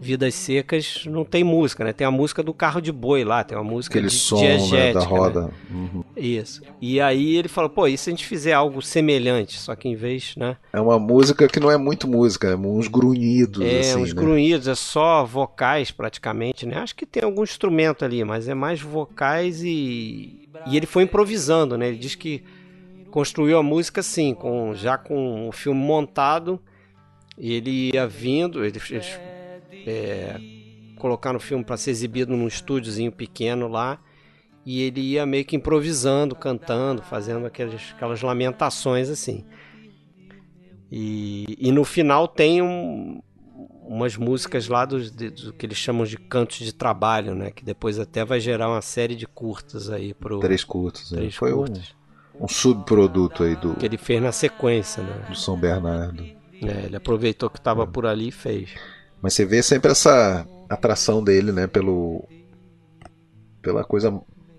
Speaker 2: Vidas Secas não tem música, né? Tem a música do carro de boi lá, tem uma música
Speaker 1: Aquele de som né, da roda. Né?
Speaker 2: Uhum. Isso. E aí ele falou, pô, e se a gente fizer algo semelhante, só que em vez, né?
Speaker 1: É uma música que não é muito música, é uns grunhidos.
Speaker 2: É,
Speaker 1: assim,
Speaker 2: uns
Speaker 1: né?
Speaker 2: grunhidos, é só vocais praticamente, né? Acho que tem algum instrumento ali, mas é mais vocais e. E ele foi improvisando, né? Ele diz que construiu a música assim, com, já com o filme montado. E ele ia vindo, ele, ele é, colocar no filme para ser exibido num estúdiozinho pequeno lá. E ele ia meio que improvisando, cantando, fazendo aquelas, aquelas lamentações assim. E, e no final tem um, umas músicas lá do, do, que eles chamam de cantos de trabalho, né? Que depois até vai gerar uma série de curtas aí pro.
Speaker 1: Três curtas, é. três Foi curtas. Um, um subproduto aí do.
Speaker 2: Que ele fez na sequência, né?
Speaker 1: Do São Bernardo.
Speaker 2: É, ele aproveitou que estava por ali e fez.
Speaker 1: Mas você vê sempre essa atração dele, né, pelo pela coisa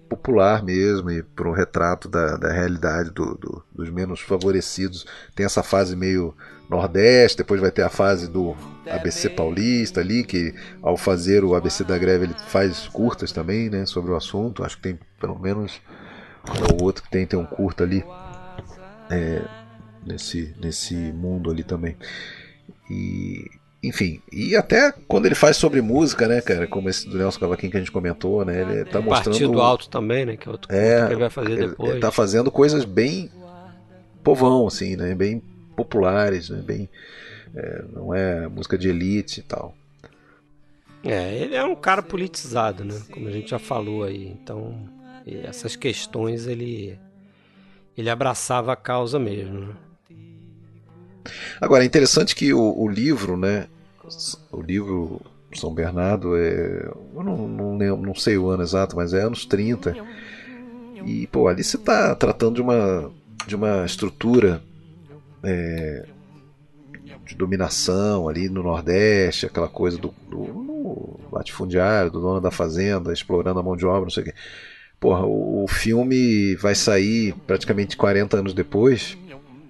Speaker 1: popular mesmo e por um retrato da, da realidade do, do, dos menos favorecidos. Tem essa fase meio Nordeste, depois vai ter a fase do ABC Paulista ali, que ao fazer o ABC da greve ele faz curtas também, né, sobre o assunto. Acho que tem pelo menos um ou outro que tem, tem um curto ali é, nesse, nesse mundo ali também. E enfim, e até quando ele faz sobre música, né, cara, como esse do Nelson Cavaquinho que a gente comentou, né, ele tá mostrando...
Speaker 2: Partido Alto também, né, que é outro
Speaker 1: é,
Speaker 2: que ele vai fazer
Speaker 1: ele,
Speaker 2: depois.
Speaker 1: Ele tá fazendo coisas bem povão, assim, né, bem populares, né, bem... É, não é música de elite e tal.
Speaker 2: É, ele é um cara politizado, né, como a gente já falou aí, então essas questões ele ele abraçava a causa mesmo, né?
Speaker 1: Agora, é interessante que o, o livro, né, o livro São Bernardo é. Eu não, não, lembro, não sei o ano exato, mas é anos 30. E, pô, ali você está tratando de uma, de uma estrutura é, de dominação ali no Nordeste, aquela coisa do, do latifundiário, do dono da fazenda, explorando a mão de obra, não sei o quê. Porra, o, o filme vai sair praticamente 40 anos depois,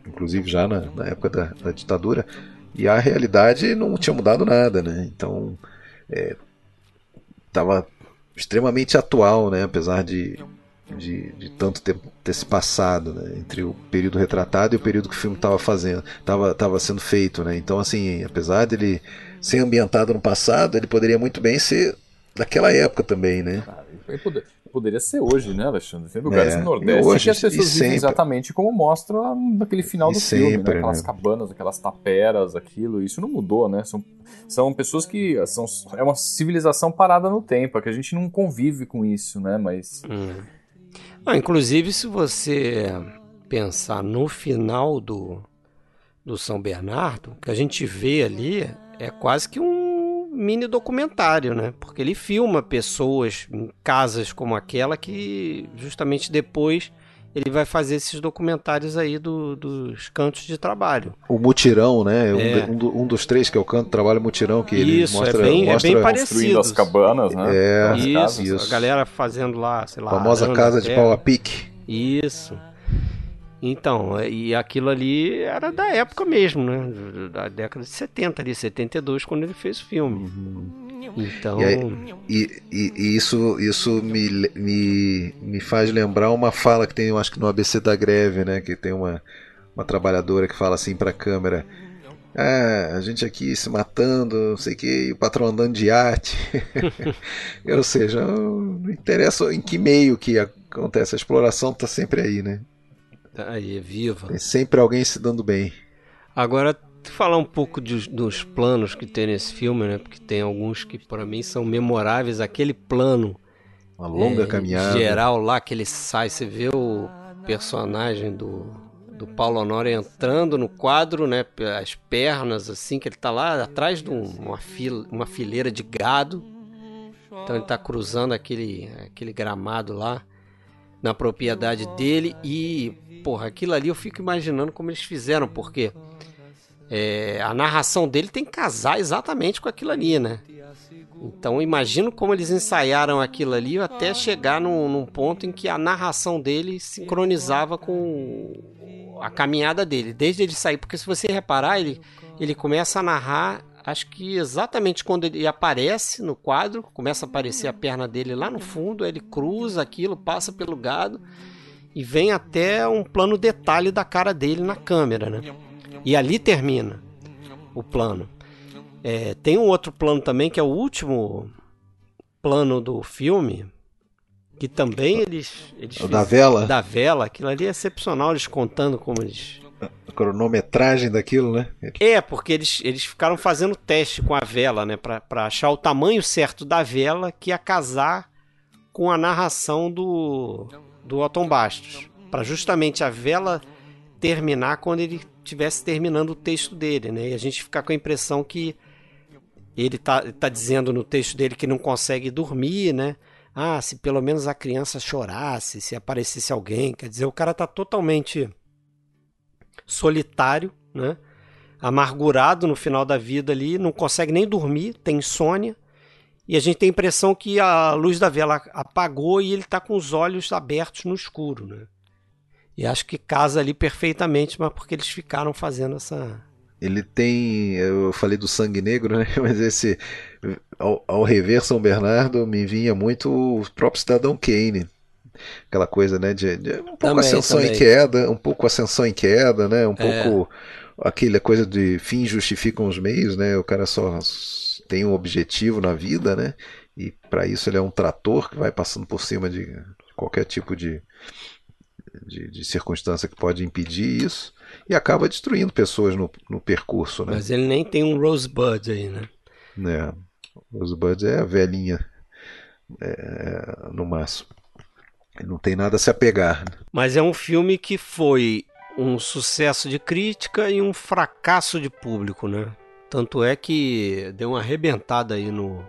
Speaker 1: inclusive já na, na época da, da ditadura, e a realidade não tinha mudado nada, né? Então estava é, extremamente atual, né? Apesar de, de, de tanto tempo ter se passado né? entre o período retratado e o período que o filme estava fazendo, estava tava sendo feito, né? Então assim, apesar dele ser ambientado no passado, ele poderia muito bem ser daquela época também, né?
Speaker 4: Poderia ser hoje, né, Alexandre? Tem lugares é, no Nordeste hoje, que as pessoas vivem exatamente como mostra naquele final do sempre, filme, né? Aquelas né? cabanas, aquelas taperas, aquilo, isso não mudou, né? São, são pessoas que são é uma civilização parada no tempo, é que a gente não convive com isso, né? Mas
Speaker 2: hum. ah, inclusive se você pensar no final do do São Bernardo, que a gente vê ali é quase que um mini documentário, né? Porque ele filma pessoas em casas como aquela que justamente depois ele vai fazer esses documentários aí do, dos cantos de trabalho.
Speaker 1: O mutirão, né? É. Um, um, dos três que é o canto de trabalho mutirão que
Speaker 2: isso,
Speaker 1: ele
Speaker 2: mostra, é bem,
Speaker 1: mostra
Speaker 2: é bem parecido.
Speaker 4: as cabanas, né?
Speaker 1: É,
Speaker 2: isso, casas. isso. A galera fazendo lá, sei lá.
Speaker 1: A famosa casa de pau a pique.
Speaker 2: Isso. Então, e aquilo ali era da época mesmo, né? Da década de 70 ali, 72, quando ele fez o filme. Então.
Speaker 1: E, aí, e, e, e, isso, isso me, me, me faz lembrar uma fala que tem, eu acho que no ABC da greve, né? Que tem uma, uma trabalhadora que fala assim para a câmera. Ah, a gente aqui se matando, não sei o que, e o patrão andando de arte. [LAUGHS] Ou seja, não interessa em que meio que acontece, a exploração está sempre aí, né?
Speaker 2: Tá aí, viva.
Speaker 1: Tem sempre alguém se dando bem.
Speaker 2: Agora, falar um pouco de, dos planos que tem nesse filme, né? Porque tem alguns que para mim são memoráveis. Aquele plano.
Speaker 1: Uma longa é, caminhada.
Speaker 2: Geral lá que ele sai, você vê o personagem do, do Paulo Honório entrando no quadro, né? As pernas, assim, que ele tá lá atrás de uma, fila, uma fileira de gado. Então ele tá cruzando aquele, aquele gramado lá na propriedade dele e porra, aquilo ali eu fico imaginando como eles fizeram, porque é, a narração dele tem que casar exatamente com aquilo ali, né? Então imagino como eles ensaiaram aquilo ali até chegar num, num, ponto em que a narração dele sincronizava com a caminhada dele, desde ele sair, porque se você reparar, ele, ele começa a narrar, acho que exatamente quando ele aparece no quadro, começa a aparecer a perna dele lá no fundo, ele cruza aquilo, passa pelo gado e vem até um plano detalhe da cara dele na câmera, né? E ali termina o plano. É, tem um outro plano também que é o último plano do filme, que também eles, eles
Speaker 1: o da vela,
Speaker 2: da vela, aquilo ali é excepcional, eles contando como eles
Speaker 1: a cronometragem daquilo, né?
Speaker 2: É, porque eles, eles ficaram fazendo teste com a vela, né? Para achar o tamanho certo da vela que ia casar com a narração do, do Otton Bastos, para justamente a vela terminar quando ele estivesse terminando o texto dele, né? E a gente ficar com a impressão que ele tá, tá dizendo no texto dele que não consegue dormir, né? Ah, se pelo menos a criança chorasse, se aparecesse alguém, quer dizer, o cara tá totalmente solitário, né? amargurado no final da vida ali, não consegue nem dormir, tem insônia. E a gente tem a impressão que a luz da vela apagou e ele está com os olhos abertos no escuro, né? E acho que casa ali perfeitamente, mas porque eles ficaram fazendo essa.
Speaker 1: Ele tem. Eu falei do sangue negro, né? [LAUGHS] Mas esse. Ao, ao rever São Bernardo, me vinha muito o próprio Cidadão Kane. Aquela coisa, né? De, de um pouco também, ascensão também. em queda, um pouco ascensão em queda, né? Um é. pouco aquela coisa de fins justificam os meios, né? O cara só tem um objetivo na vida, né? E para isso ele é um trator que vai passando por cima de qualquer tipo de, de, de, circunstância que pode impedir isso e acaba destruindo pessoas no, no percurso, né?
Speaker 2: Mas ele nem tem um Rosebud aí, né?
Speaker 1: É, Rosebud é a velhinha é, no máximo. Não tem nada a se apegar. Né?
Speaker 2: Mas é um filme que foi um sucesso de crítica e um fracasso de público, né? Tanto é que deu uma arrebentada aí no,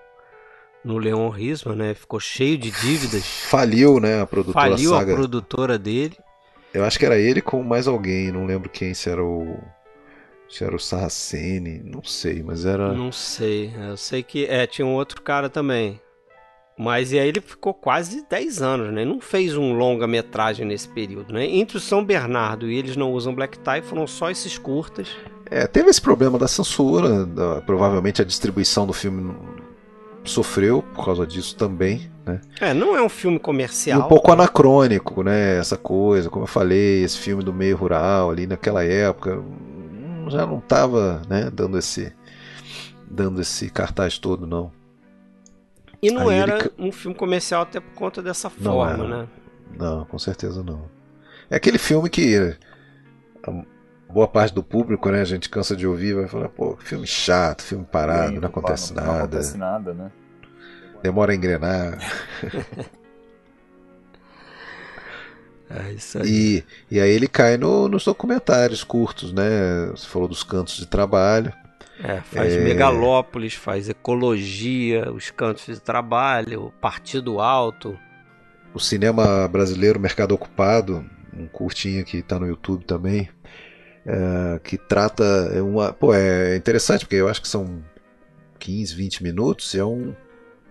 Speaker 2: no Leon Risma, né? Ficou cheio de dívidas. [LAUGHS]
Speaker 1: Faliu, né, a produtora
Speaker 2: Faliu saga. a produtora dele.
Speaker 1: Eu acho que era ele com mais alguém, não lembro quem, se era o se era o Saraceni, não sei, mas era
Speaker 2: Não sei. Eu sei que é, tinha um outro cara também. Mas e aí ele ficou quase 10 anos, né? Não fez um longa-metragem nesse período, né? Entre o São Bernardo e eles não usam black tie, foram só esses curtas.
Speaker 1: É, teve esse problema da censura, da, provavelmente a distribuição do filme sofreu por causa disso também, né?
Speaker 2: É, não é um filme comercial.
Speaker 1: E um pouco anacrônico, né? Essa coisa, como eu falei, esse filme do meio rural ali naquela época hum, já não estava, né, dando esse dando esse cartaz todo não.
Speaker 2: E não Aí era ele... um filme comercial até por conta dessa forma, não né?
Speaker 1: Não, com certeza não. É aquele filme que boa parte do público, né, a gente cansa de ouvir, vai falar, pô, filme chato, filme parado, Sim, não acontece não, nada. Não
Speaker 4: acontece nada, né?
Speaker 1: Demora a engrenar. [LAUGHS]
Speaker 2: é isso aí.
Speaker 1: E, e aí ele cai no, nos documentários curtos, né? Você falou dos cantos de trabalho.
Speaker 2: É, faz é... megalópolis, faz ecologia, os cantos de trabalho, partido alto.
Speaker 1: O cinema brasileiro, Mercado Ocupado, um curtinho que está no YouTube também, é, que trata é uma, pô, é interessante porque eu acho que são 15, 20 minutos e é um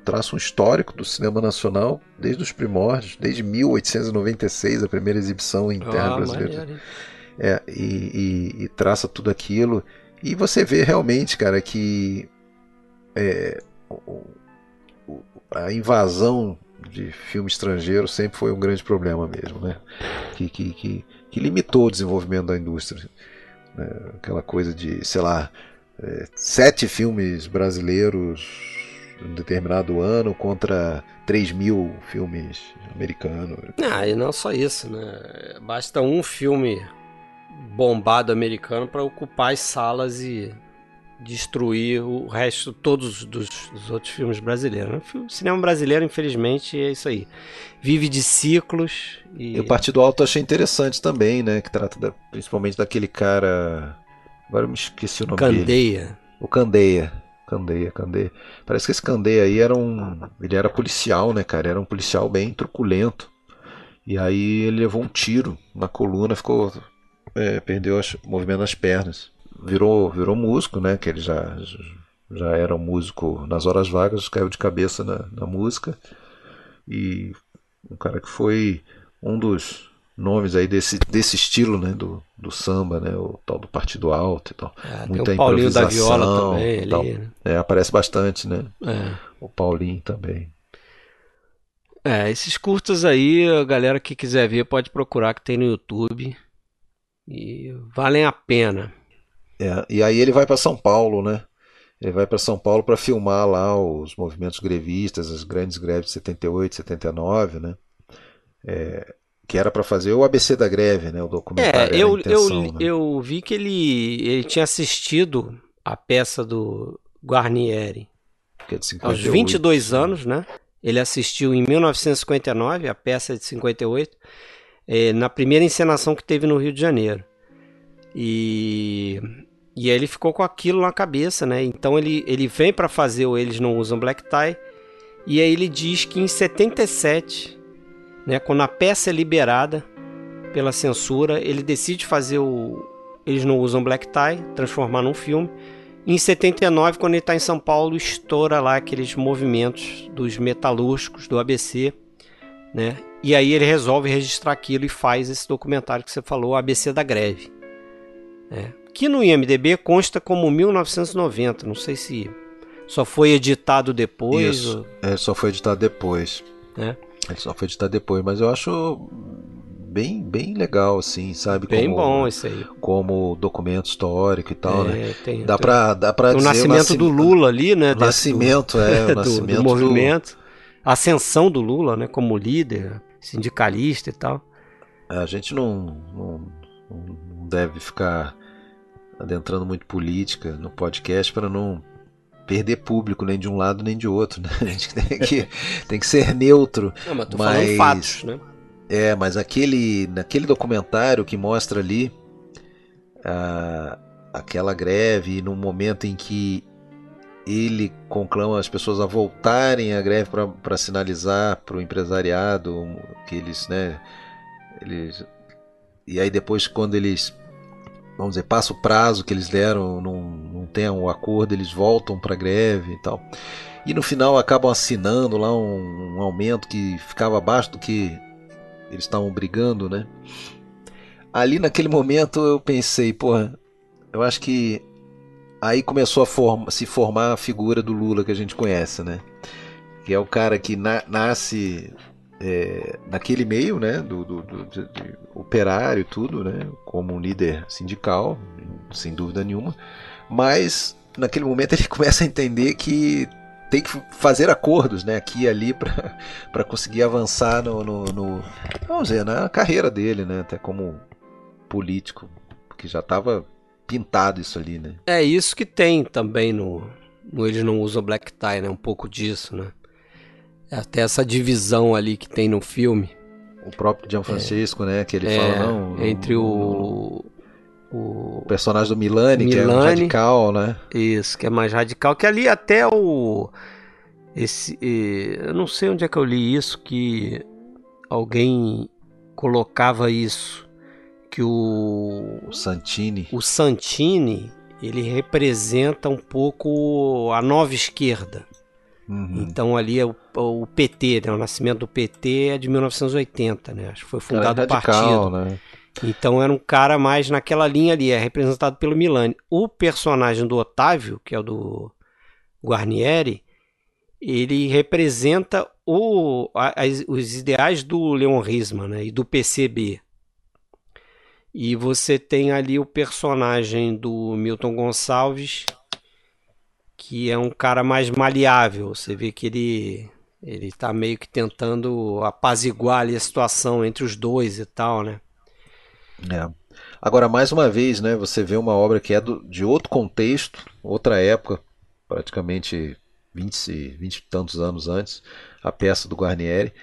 Speaker 1: traço um histórico do cinema nacional desde os primórdios, desde 1896, a primeira exibição em terra ah, brasileira. É, e, e, e traça tudo aquilo e você vê realmente, cara, que é, a invasão de filme estrangeiro sempre foi um grande problema mesmo, né? Que, que, que, que limitou o desenvolvimento da indústria. Né? Aquela coisa de, sei lá, é, sete filmes brasileiros em um determinado ano contra 3 mil filmes americanos.
Speaker 2: Ah, e não só isso, né? Basta um filme bombado americano para ocupar as salas e destruir o resto todos dos, dos outros filmes brasileiros. O cinema brasileiro, infelizmente, é isso aí. Vive de ciclos. E,
Speaker 1: e o Partido Alto eu achei interessante também, né? Que trata da, principalmente daquele cara. Agora eu me esqueci o nome
Speaker 2: Candeia.
Speaker 1: dele. O Candeia. Candeia, Candeia. Parece que esse Candeia aí era um. Ele era policial, né, cara? Era um policial bem truculento. E aí ele levou um tiro na coluna, ficou é, perdeu o movimento das pernas. Virou, virou músico, né? Que ele já, já era um músico nas horas vagas, caiu de cabeça na, na música. E um cara que foi um dos nomes aí desse, desse estilo, né, do, do samba, né, o tal do partido alto e tal.
Speaker 2: É, Muita o Paulinho da Viola também ali, né?
Speaker 1: é, aparece bastante, né? É. O Paulinho também.
Speaker 2: É, esses curtas aí, a galera que quiser ver pode procurar que tem no YouTube e valem a pena.
Speaker 1: É, e aí ele vai para São Paulo, né? Ele vai para São Paulo para filmar lá os movimentos grevistas, as grandes greves de 78, 79, né? É, que era para fazer o ABC da greve, né? O documentário.
Speaker 2: É, eu, intenção, eu, né? eu vi que ele, ele tinha assistido a peça do Guarnieri.
Speaker 1: Que é de 58.
Speaker 2: Aos 22 anos, né? Ele assistiu em 1959, a peça de 58 é, na primeira encenação que teve no Rio de Janeiro. E, e aí ele ficou com aquilo na cabeça, né? Então ele, ele vem para fazer o Eles Não Usam Black Tie. E aí ele diz que em 77, né, quando a peça é liberada pela censura, ele decide fazer o, eles não usam black tie, transformar num filme. Em 79, quando ele está em São Paulo, estoura lá aqueles movimentos dos metalúrgicos do ABC, né? E aí ele resolve registrar aquilo e faz esse documentário que você falou, ABC da Greve. É. Que no IMDB consta como 1990, não sei se só foi editado depois.
Speaker 1: Isso, ou... é, só foi editado depois.
Speaker 2: É.
Speaker 1: Ele só foi editado depois, mas eu acho bem, bem legal, assim, sabe?
Speaker 2: Bem
Speaker 1: como,
Speaker 2: bom isso aí.
Speaker 1: Como documento histórico e tal,
Speaker 2: é,
Speaker 1: né?
Speaker 2: Tem,
Speaker 1: dá
Speaker 2: tem,
Speaker 1: pra, dá pra
Speaker 2: o nascimento
Speaker 1: o
Speaker 2: do Lula ali, né?
Speaker 1: O nascimento,
Speaker 2: do,
Speaker 1: é, o [LAUGHS]
Speaker 2: do,
Speaker 1: nascimento
Speaker 2: do movimento. A ascensão do Lula, né? Como líder, sindicalista e tal.
Speaker 1: A gente não, não, não deve ficar adentrando muito política no podcast para não perder público nem de um lado nem de outro, né? [LAUGHS] A gente tem que, tem que ser neutro.
Speaker 2: Não, mas tô
Speaker 1: mas,
Speaker 2: falando fatos, né?
Speaker 1: É, mas aquele, naquele documentário que mostra ali a, aquela greve, no momento em que ele conclama as pessoas a voltarem à greve para sinalizar para o empresariado que eles, né, eles e aí depois quando eles vamos dizer, passa o prazo que eles deram, não, não tem um acordo, eles voltam para a greve e tal. E no final acabam assinando lá um, um aumento que ficava abaixo do que eles estavam brigando, né? Ali naquele momento eu pensei, porra, eu acho que aí começou a se formar a figura do Lula que a gente conhece, né? Que é o cara que na, nasce é, naquele meio, né, do, do, do de, de operário tudo, né, como um líder sindical, sem dúvida nenhuma, mas naquele momento ele [LAUGHS] começa a entender que tem que fazer acordos, né, aqui e ali para [LAUGHS] conseguir avançar no, no, no, vamos dizer, na carreira dele, né, até como político, porque já estava pintado isso ali, né.
Speaker 2: É isso que tem também no, no eles não usam black tie, né, um pouco disso, né. Até essa divisão ali que tem no filme.
Speaker 1: O próprio Gianfrancesco, é, né? Que ele é, fala, não.
Speaker 2: Entre o. O,
Speaker 1: o personagem do Milani, Milani, que é radical, né?
Speaker 2: Isso, que é mais radical. Que ali até o. Esse, eu não sei onde é que eu li isso, que alguém colocava isso. Que o.
Speaker 1: O Santini.
Speaker 2: O Santini, ele representa um pouco a nova esquerda.
Speaker 1: Uhum.
Speaker 2: Então ali é o, o PT, né? o nascimento do PT é de 1980, né? Acho que foi fundado o partido.
Speaker 1: Né?
Speaker 2: Então era um cara mais naquela linha ali, é representado pelo Milani. O personagem do Otávio, que é o do Guarnieri, ele representa o, as, os ideais do Leon Risman né? e do PCB. E você tem ali o personagem do Milton Gonçalves, que é um cara mais maleável. Você vê que ele ele tá meio que tentando apaziguar ali a situação entre os dois e tal, né?
Speaker 1: É. Agora, mais uma vez, né, você vê uma obra que é do, de outro contexto, outra época, praticamente 20, 20 e tantos anos antes, a peça do Guarnieri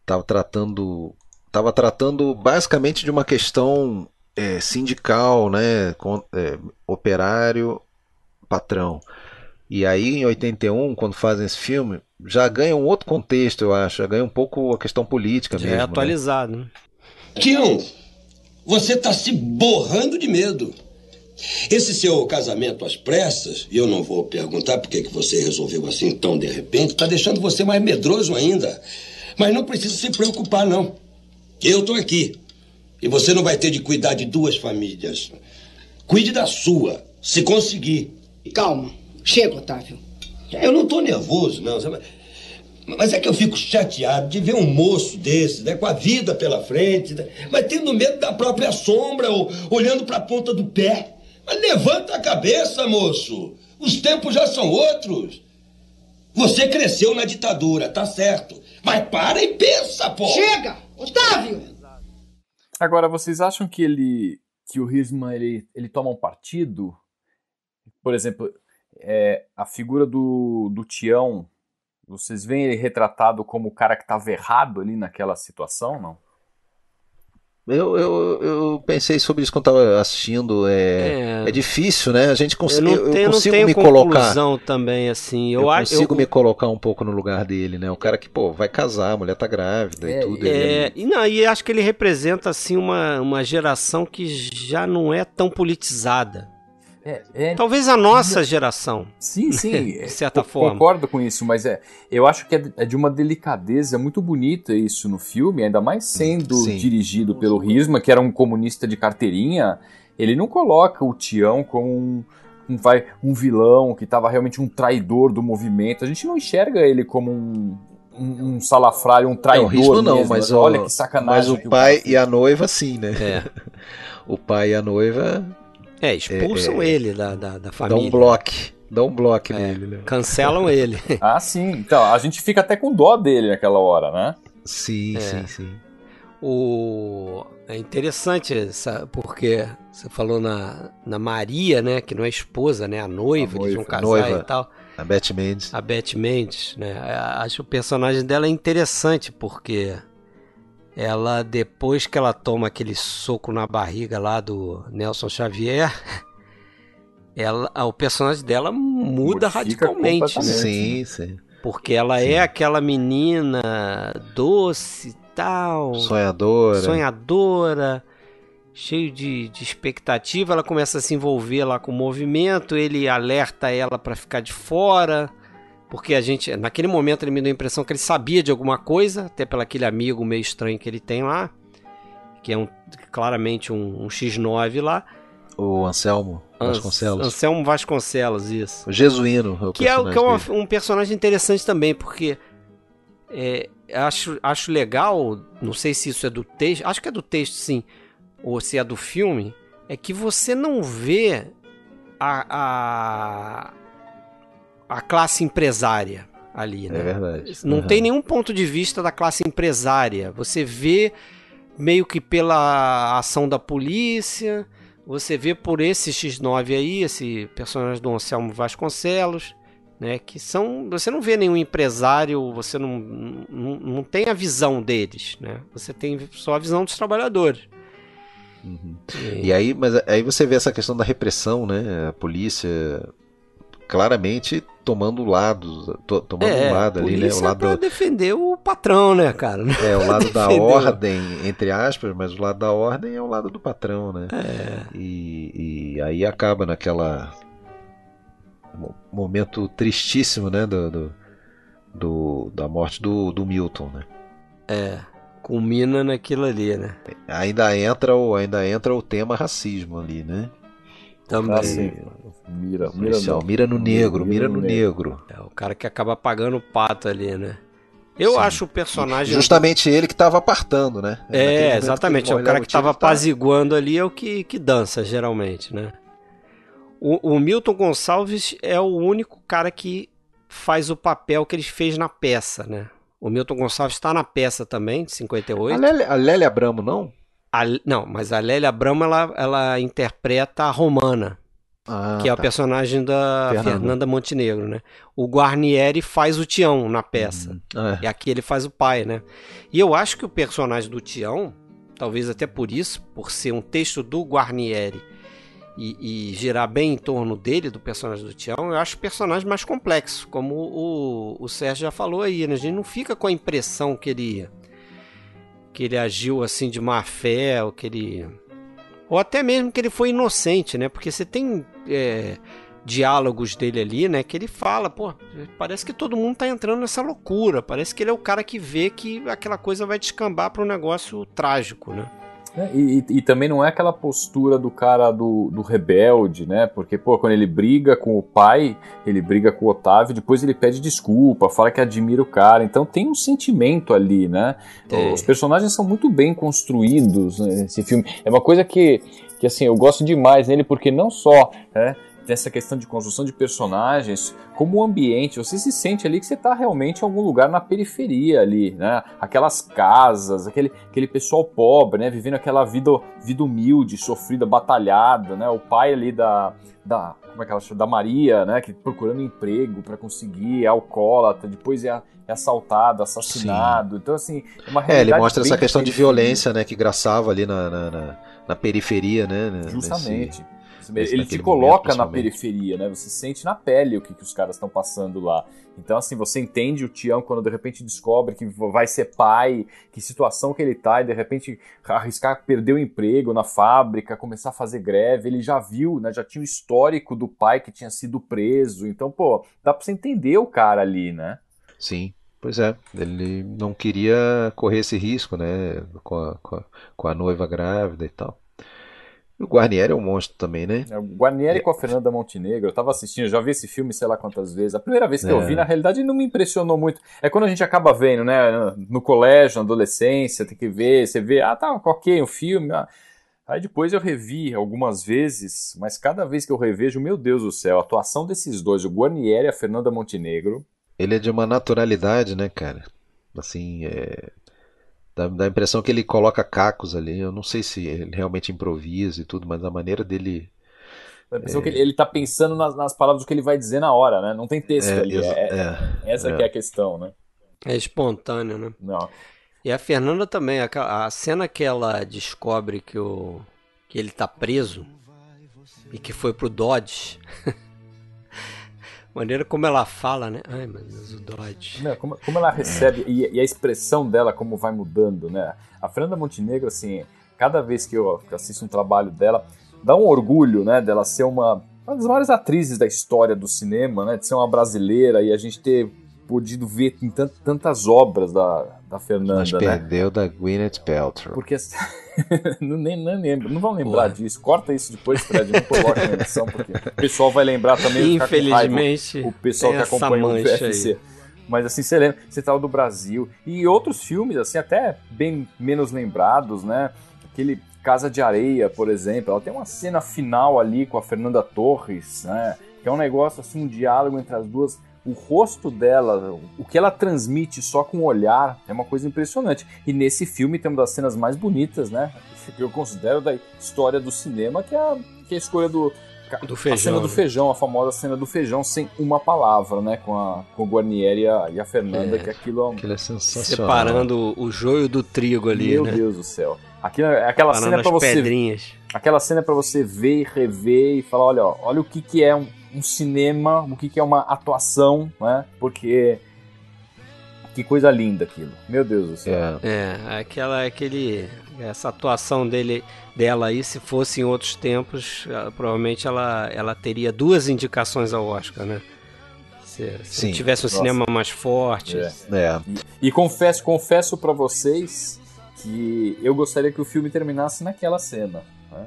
Speaker 1: estava tratando estava tratando basicamente de uma questão é, sindical, né, com, é, operário, patrão. E aí em 81, quando fazem esse filme, já ganha um outro contexto, eu acho. Já ganha um pouco a questão política já é mesmo.
Speaker 2: É atualizado, né?
Speaker 8: Tião, você está se borrando de medo. Esse seu casamento às pressas, e eu não vou perguntar por que você resolveu assim tão de repente, está deixando você mais medroso ainda. Mas não precisa se preocupar, não. Eu estou aqui. E você não vai ter de cuidar de duas famílias. Cuide da sua, se conseguir.
Speaker 5: Calma. Chega, Otávio.
Speaker 8: Eu não tô nervoso, não. Mas é que eu fico chateado de ver um moço desse, né, com a vida pela frente, né, mas tendo medo da própria sombra ou olhando para a ponta do pé. Mas levanta a cabeça, moço. Os tempos já são outros. Você cresceu na ditadura, tá certo. Mas para e pensa, pô.
Speaker 5: Chega, Otávio.
Speaker 4: Agora, vocês acham que ele, que o Risman ele, ele toma um partido? Por exemplo, é, a figura do, do Tião, vocês veem ele retratado como o cara que estava errado ali naquela situação, não?
Speaker 1: Eu, eu, eu pensei sobre isso quando estava assistindo. É, é, é, difícil, né? A gente consegue. Eu,
Speaker 2: eu, consigo me colocar. também, assim. Eu,
Speaker 1: eu consigo eu... me colocar um pouco no lugar dele, né? O cara que, pô, vai casar, a mulher tá grávida é, e tudo.
Speaker 2: É, e, não, e acho que ele representa, assim, uma, uma geração que já não é tão politizada. É, é, Talvez a nossa geração.
Speaker 4: Sim, sim. [LAUGHS]
Speaker 2: de certa forma.
Speaker 4: Concordo com isso, mas é, eu acho que é, é de uma delicadeza muito bonita isso no filme, ainda mais sendo sim. dirigido pelo Risma, que era um comunista de carteirinha. Ele não coloca o Tião como um, um, vai, um vilão que estava realmente um traidor do movimento. A gente não enxerga ele como um, um, um salafrário, um traidor. Não,
Speaker 1: Risma não, mesmo, mas olha que sacanagem. Mas o pai o e a noiva, sim, né?
Speaker 2: É. [LAUGHS]
Speaker 1: o pai e a noiva
Speaker 2: é, expulsam é, é, ele da, da, da, família.
Speaker 1: Dá um bloco. Dá um bloco é, nele, né?
Speaker 2: Cancelam ele. [LAUGHS]
Speaker 4: ah, sim. Então, a gente fica até com dó dele naquela hora, né?
Speaker 1: Sim,
Speaker 2: é.
Speaker 1: sim, sim.
Speaker 2: O... É interessante essa, porque você falou na, na Maria, né? Que não é esposa, né? A noiva, a noiva eles vão casar noiva, e tal.
Speaker 1: A Beth Mendes.
Speaker 2: A Beth Mendes, né? Acho o personagem dela é interessante porque ela depois que ela toma aquele soco na barriga lá do Nelson Xavier, [LAUGHS] ela, o personagem dela muda radicalmente, né?
Speaker 1: Sim, sim.
Speaker 2: Porque ela sim. é aquela menina doce e tal,
Speaker 1: sonhadora,
Speaker 2: sonhadora, cheio de, de expectativa. Ela começa a se envolver lá com o movimento. Ele alerta ela para ficar de fora porque a gente, naquele momento ele me deu a impressão que ele sabia de alguma coisa, até pelo aquele amigo meio estranho que ele tem lá, que é um, claramente um, um X9 lá.
Speaker 1: O Anselmo Vasconcelos.
Speaker 2: Anselmo Vasconcelos, isso.
Speaker 1: O Jesuíno.
Speaker 2: É o que é, que é uma, um personagem interessante também, porque é, acho, acho legal, não sei se isso é do texto, acho que é do texto sim, ou se é do filme, é que você não vê a, a a classe empresária ali, né?
Speaker 1: É verdade.
Speaker 2: Não uhum. tem nenhum ponto de vista da classe empresária. Você vê meio que pela ação da polícia, você vê por esse X9 aí, esse personagem do Anselmo Vasconcelos, né? Que são. Você não vê nenhum empresário, você não, não, não tem a visão deles, né? Você tem só a visão dos trabalhadores.
Speaker 1: Uhum. E... e aí, mas aí você vê essa questão da repressão, né? A polícia claramente tomando lado, to, tomando é, um lado ali, né? O lado
Speaker 2: pra defender o patrão, né, cara?
Speaker 1: É, o [LAUGHS] lado da ordem, entre aspas, mas o lado da ordem é o lado do patrão, né?
Speaker 2: É.
Speaker 1: E, e aí acaba naquela momento tristíssimo, né, do, do, do, da morte do, do Milton, né?
Speaker 2: É, culmina naquilo ali, né?
Speaker 1: Ainda entra o ainda entra o tema racismo ali, né?
Speaker 2: Também.
Speaker 1: Assim, mira, mira, no, mira no negro, mira, no, negro. negro.
Speaker 2: É o cara que acaba pagando o pato ali, né? Eu Sim. acho o personagem.
Speaker 1: Justamente ele que estava apartando, né?
Speaker 2: É, exatamente. É o cara que estava apaziguando ali é o que, que dança, geralmente, né? O, o, Milton Gonçalves é o único cara que faz o papel que ele fez na peça, né? O Milton Gonçalves está na peça também, de 58. A
Speaker 1: Lélia, a Lélia Abramo, não?
Speaker 2: A, não, mas a Lélia Abramo ela, ela interpreta a Romana, ah, que é tá. a personagem da Fernanda. Fernanda. Montenegro, né? O Guarnieri faz o Tião na peça. Uhum. É. E aqui ele faz o pai, né? E eu acho que o personagem do Tião, talvez até por isso, por ser um texto do Guarnieri e, e girar bem em torno dele, do personagem do Tião, eu acho o personagem mais complexo, como o, o Sérgio já falou aí, né? A gente não fica com a impressão que ele que ele agiu assim de má fé, ou que ele. Ou até mesmo que ele foi inocente, né? Porque você tem é, diálogos dele ali, né? Que ele fala, pô, parece que todo mundo tá entrando nessa loucura. Parece que ele é o cara que vê que aquela coisa vai descambar para um negócio trágico, né?
Speaker 4: É, e, e, também não é aquela postura do cara do, do rebelde, né? Porque, pô, quando ele briga com o pai, ele briga com o Otávio, depois ele pede desculpa, fala que admira o cara. Então tem um sentimento ali, né? É. Os personagens são muito bem construídos nesse filme. É uma coisa que, que assim, eu gosto demais nele, porque não só. Né, dessa questão de construção de personagens, como o ambiente, você se sente ali que você está realmente em algum lugar na periferia ali, né? Aquelas casas, aquele, aquele pessoal pobre, né? Vivendo aquela vida, vida humilde, sofrida, batalhada, né? O pai ali da, da como é que ela chama? Da Maria, né? Que procurando emprego para conseguir, é alcoólatra, depois é, é assaltado, assassinado. Sim. Então, assim,
Speaker 1: é uma realidade. É, ele mostra essa questão de violência, né? Que graçava ali na, na, na, na periferia, né?
Speaker 4: Justamente. Nesse ele te coloca na periferia, né? Você sente na pele o que, que os caras estão passando lá. Então, assim, você entende o Tião quando de repente descobre que vai ser pai, que situação que ele tá, e de repente arriscar perder o emprego na fábrica, começar a fazer greve. Ele já viu, né? Já tinha o histórico do pai que tinha sido preso. Então, pô, dá pra você entender o cara ali, né?
Speaker 1: Sim. Pois é, ele não queria correr esse risco, né? Com a, com a, com a noiva grávida e tal. O Guarnieri é um monstro também, né?
Speaker 4: É, o Guarnieri é. com a Fernanda Montenegro. Eu tava assistindo, já vi esse filme sei lá quantas vezes. A primeira vez que é. eu vi, na realidade, não me impressionou muito. É quando a gente acaba vendo, né? No colégio, na adolescência, tem que ver. Você vê, ah, tá, ok, um filme. Ah. Aí depois eu revi algumas vezes, mas cada vez que eu revejo, meu Deus do céu, a atuação desses dois, o Guarnieri e a Fernanda Montenegro.
Speaker 1: Ele é de uma naturalidade, né, cara? Assim, é Dá, dá a impressão que ele coloca cacos ali. Eu não sei se ele realmente improvisa e tudo, mas a maneira dele.
Speaker 4: Dá a impressão é... que ele, ele tá pensando nas, nas, palavras que ele vai dizer na hora, né? Não tem texto é, ali. É, é, essa é. é a questão, né?
Speaker 2: É espontâneo, né?
Speaker 4: Não.
Speaker 2: E a Fernanda também, a, a cena que ela descobre que, o, que ele tá preso e que foi pro Dodge. [LAUGHS] maneira como ela fala, né? Ai, meu Deus, o Dodge.
Speaker 4: Não, como, como, ela recebe e, e, a expressão dela, como vai mudando, né? A Fernanda Montenegro, assim, cada vez que eu assisto um trabalho dela, dá um orgulho, né? Dela ser uma, uma das maiores atrizes da história do cinema, né? De ser uma brasileira e a gente ter podido ver em tantas obras da, da Fernanda. Mas
Speaker 1: né? perdeu da Gwyneth Paltrow.
Speaker 4: Porque [LAUGHS] não, nem, nem lembro, não vão lembrar disso. Corta isso depois, Fred, não coloca na edição, porque o pessoal vai lembrar também.
Speaker 2: Infelizmente,
Speaker 4: o pessoal que acompanha o UFC. Aí. Mas assim, você lembra, você tava do Brasil. E outros filmes, assim, até bem menos lembrados, né? Aquele Casa de Areia, por exemplo, ela tem uma cena final ali com a Fernanda Torres, né? Que é um negócio, assim, um diálogo entre as duas o rosto dela, o que ela transmite só com o olhar, é uma coisa impressionante. E nesse filme tem uma das cenas mais bonitas, né? Que eu considero da história do cinema, que é a, que é a escolha do,
Speaker 2: do feijão,
Speaker 4: a cena do
Speaker 2: né?
Speaker 4: feijão, a famosa cena do feijão sem uma palavra, né? Com, a, com o Guarnieri e a, e a Fernanda, é, que aquilo
Speaker 1: é, aquilo é sensacional.
Speaker 2: Separando o joio do trigo ali,
Speaker 4: Meu
Speaker 2: né?
Speaker 4: Deus do céu. Aquilo, é aquela Separando cena é pra você.
Speaker 2: Pedrinhas.
Speaker 4: Aquela cena é pra você ver e rever e falar: olha, ó, olha o que, que é um, um cinema, o que, que é uma atuação, né? Porque que coisa linda aquilo. Meu Deus do céu.
Speaker 2: É, é aquela aquele essa atuação dele dela aí, se fosse em outros tempos, ela, provavelmente ela, ela teria duas indicações ao Oscar, né? Se, se tivesse um Nossa. cinema mais forte.
Speaker 4: É. é. E, e, confesso, confesso para vocês que eu gostaria que o filme terminasse naquela cena. Né?